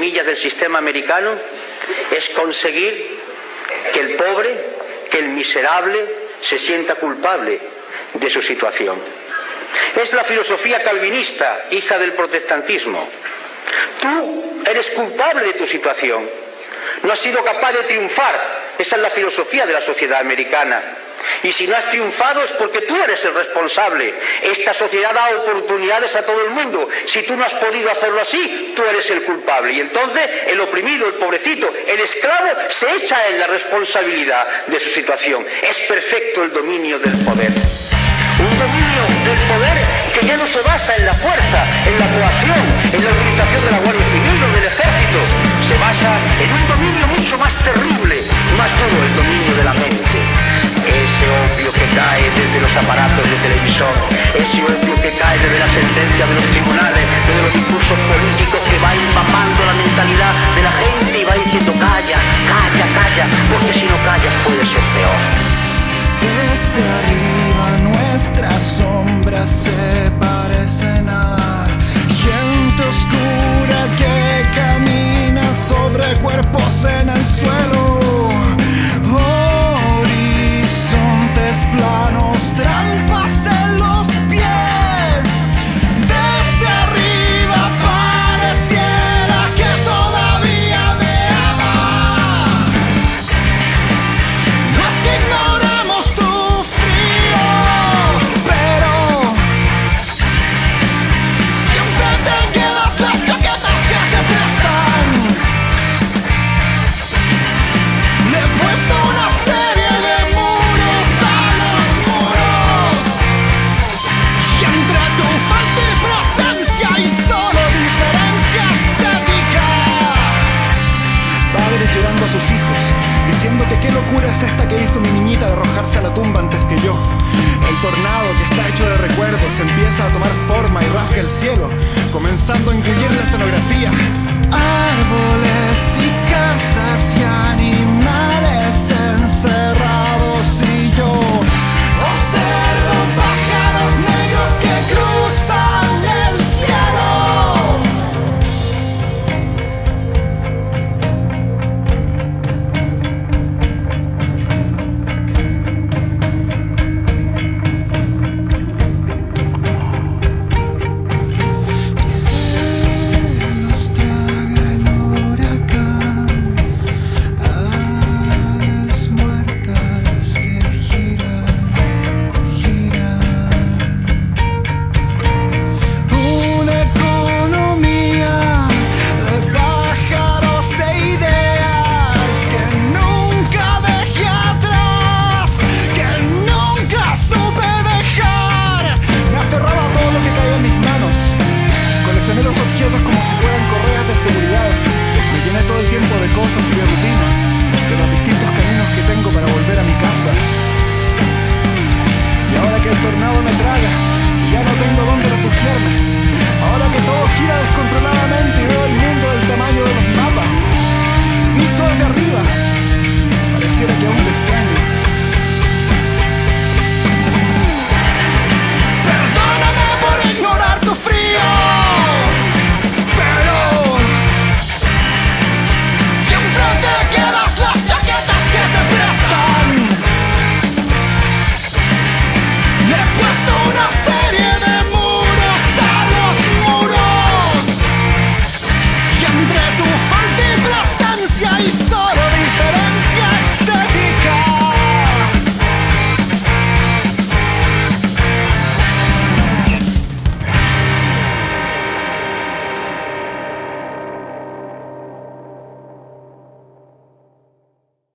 comillas, del sistema americano es conseguir que el pobre, que el miserable se sienta culpable de su situación. Es la filosofía calvinista, hija del protestantismo. Tú eres culpable de tu situación. No has sido capaz de triunfar. Esa es la filosofía de la sociedad americana. Y si no has triunfado es porque tú eres el responsable. Esta sociedad da oportunidades a todo el mundo. Si tú no has podido hacerlo así, tú eres el culpable. Y entonces el oprimido, el pobrecito, el esclavo se echa en la responsabilidad de su situación. Es perfecto el dominio del poder. Un dominio del poder que ya no se basa en la fuerza, en la coacción calle, de las sentencias de los tribunales, de los discursos políticos que va empapando la mentalidad de la gente y va diciendo calla, calla, calla, porque si no callas puede ser peor. Desde arriba nuestras sombras se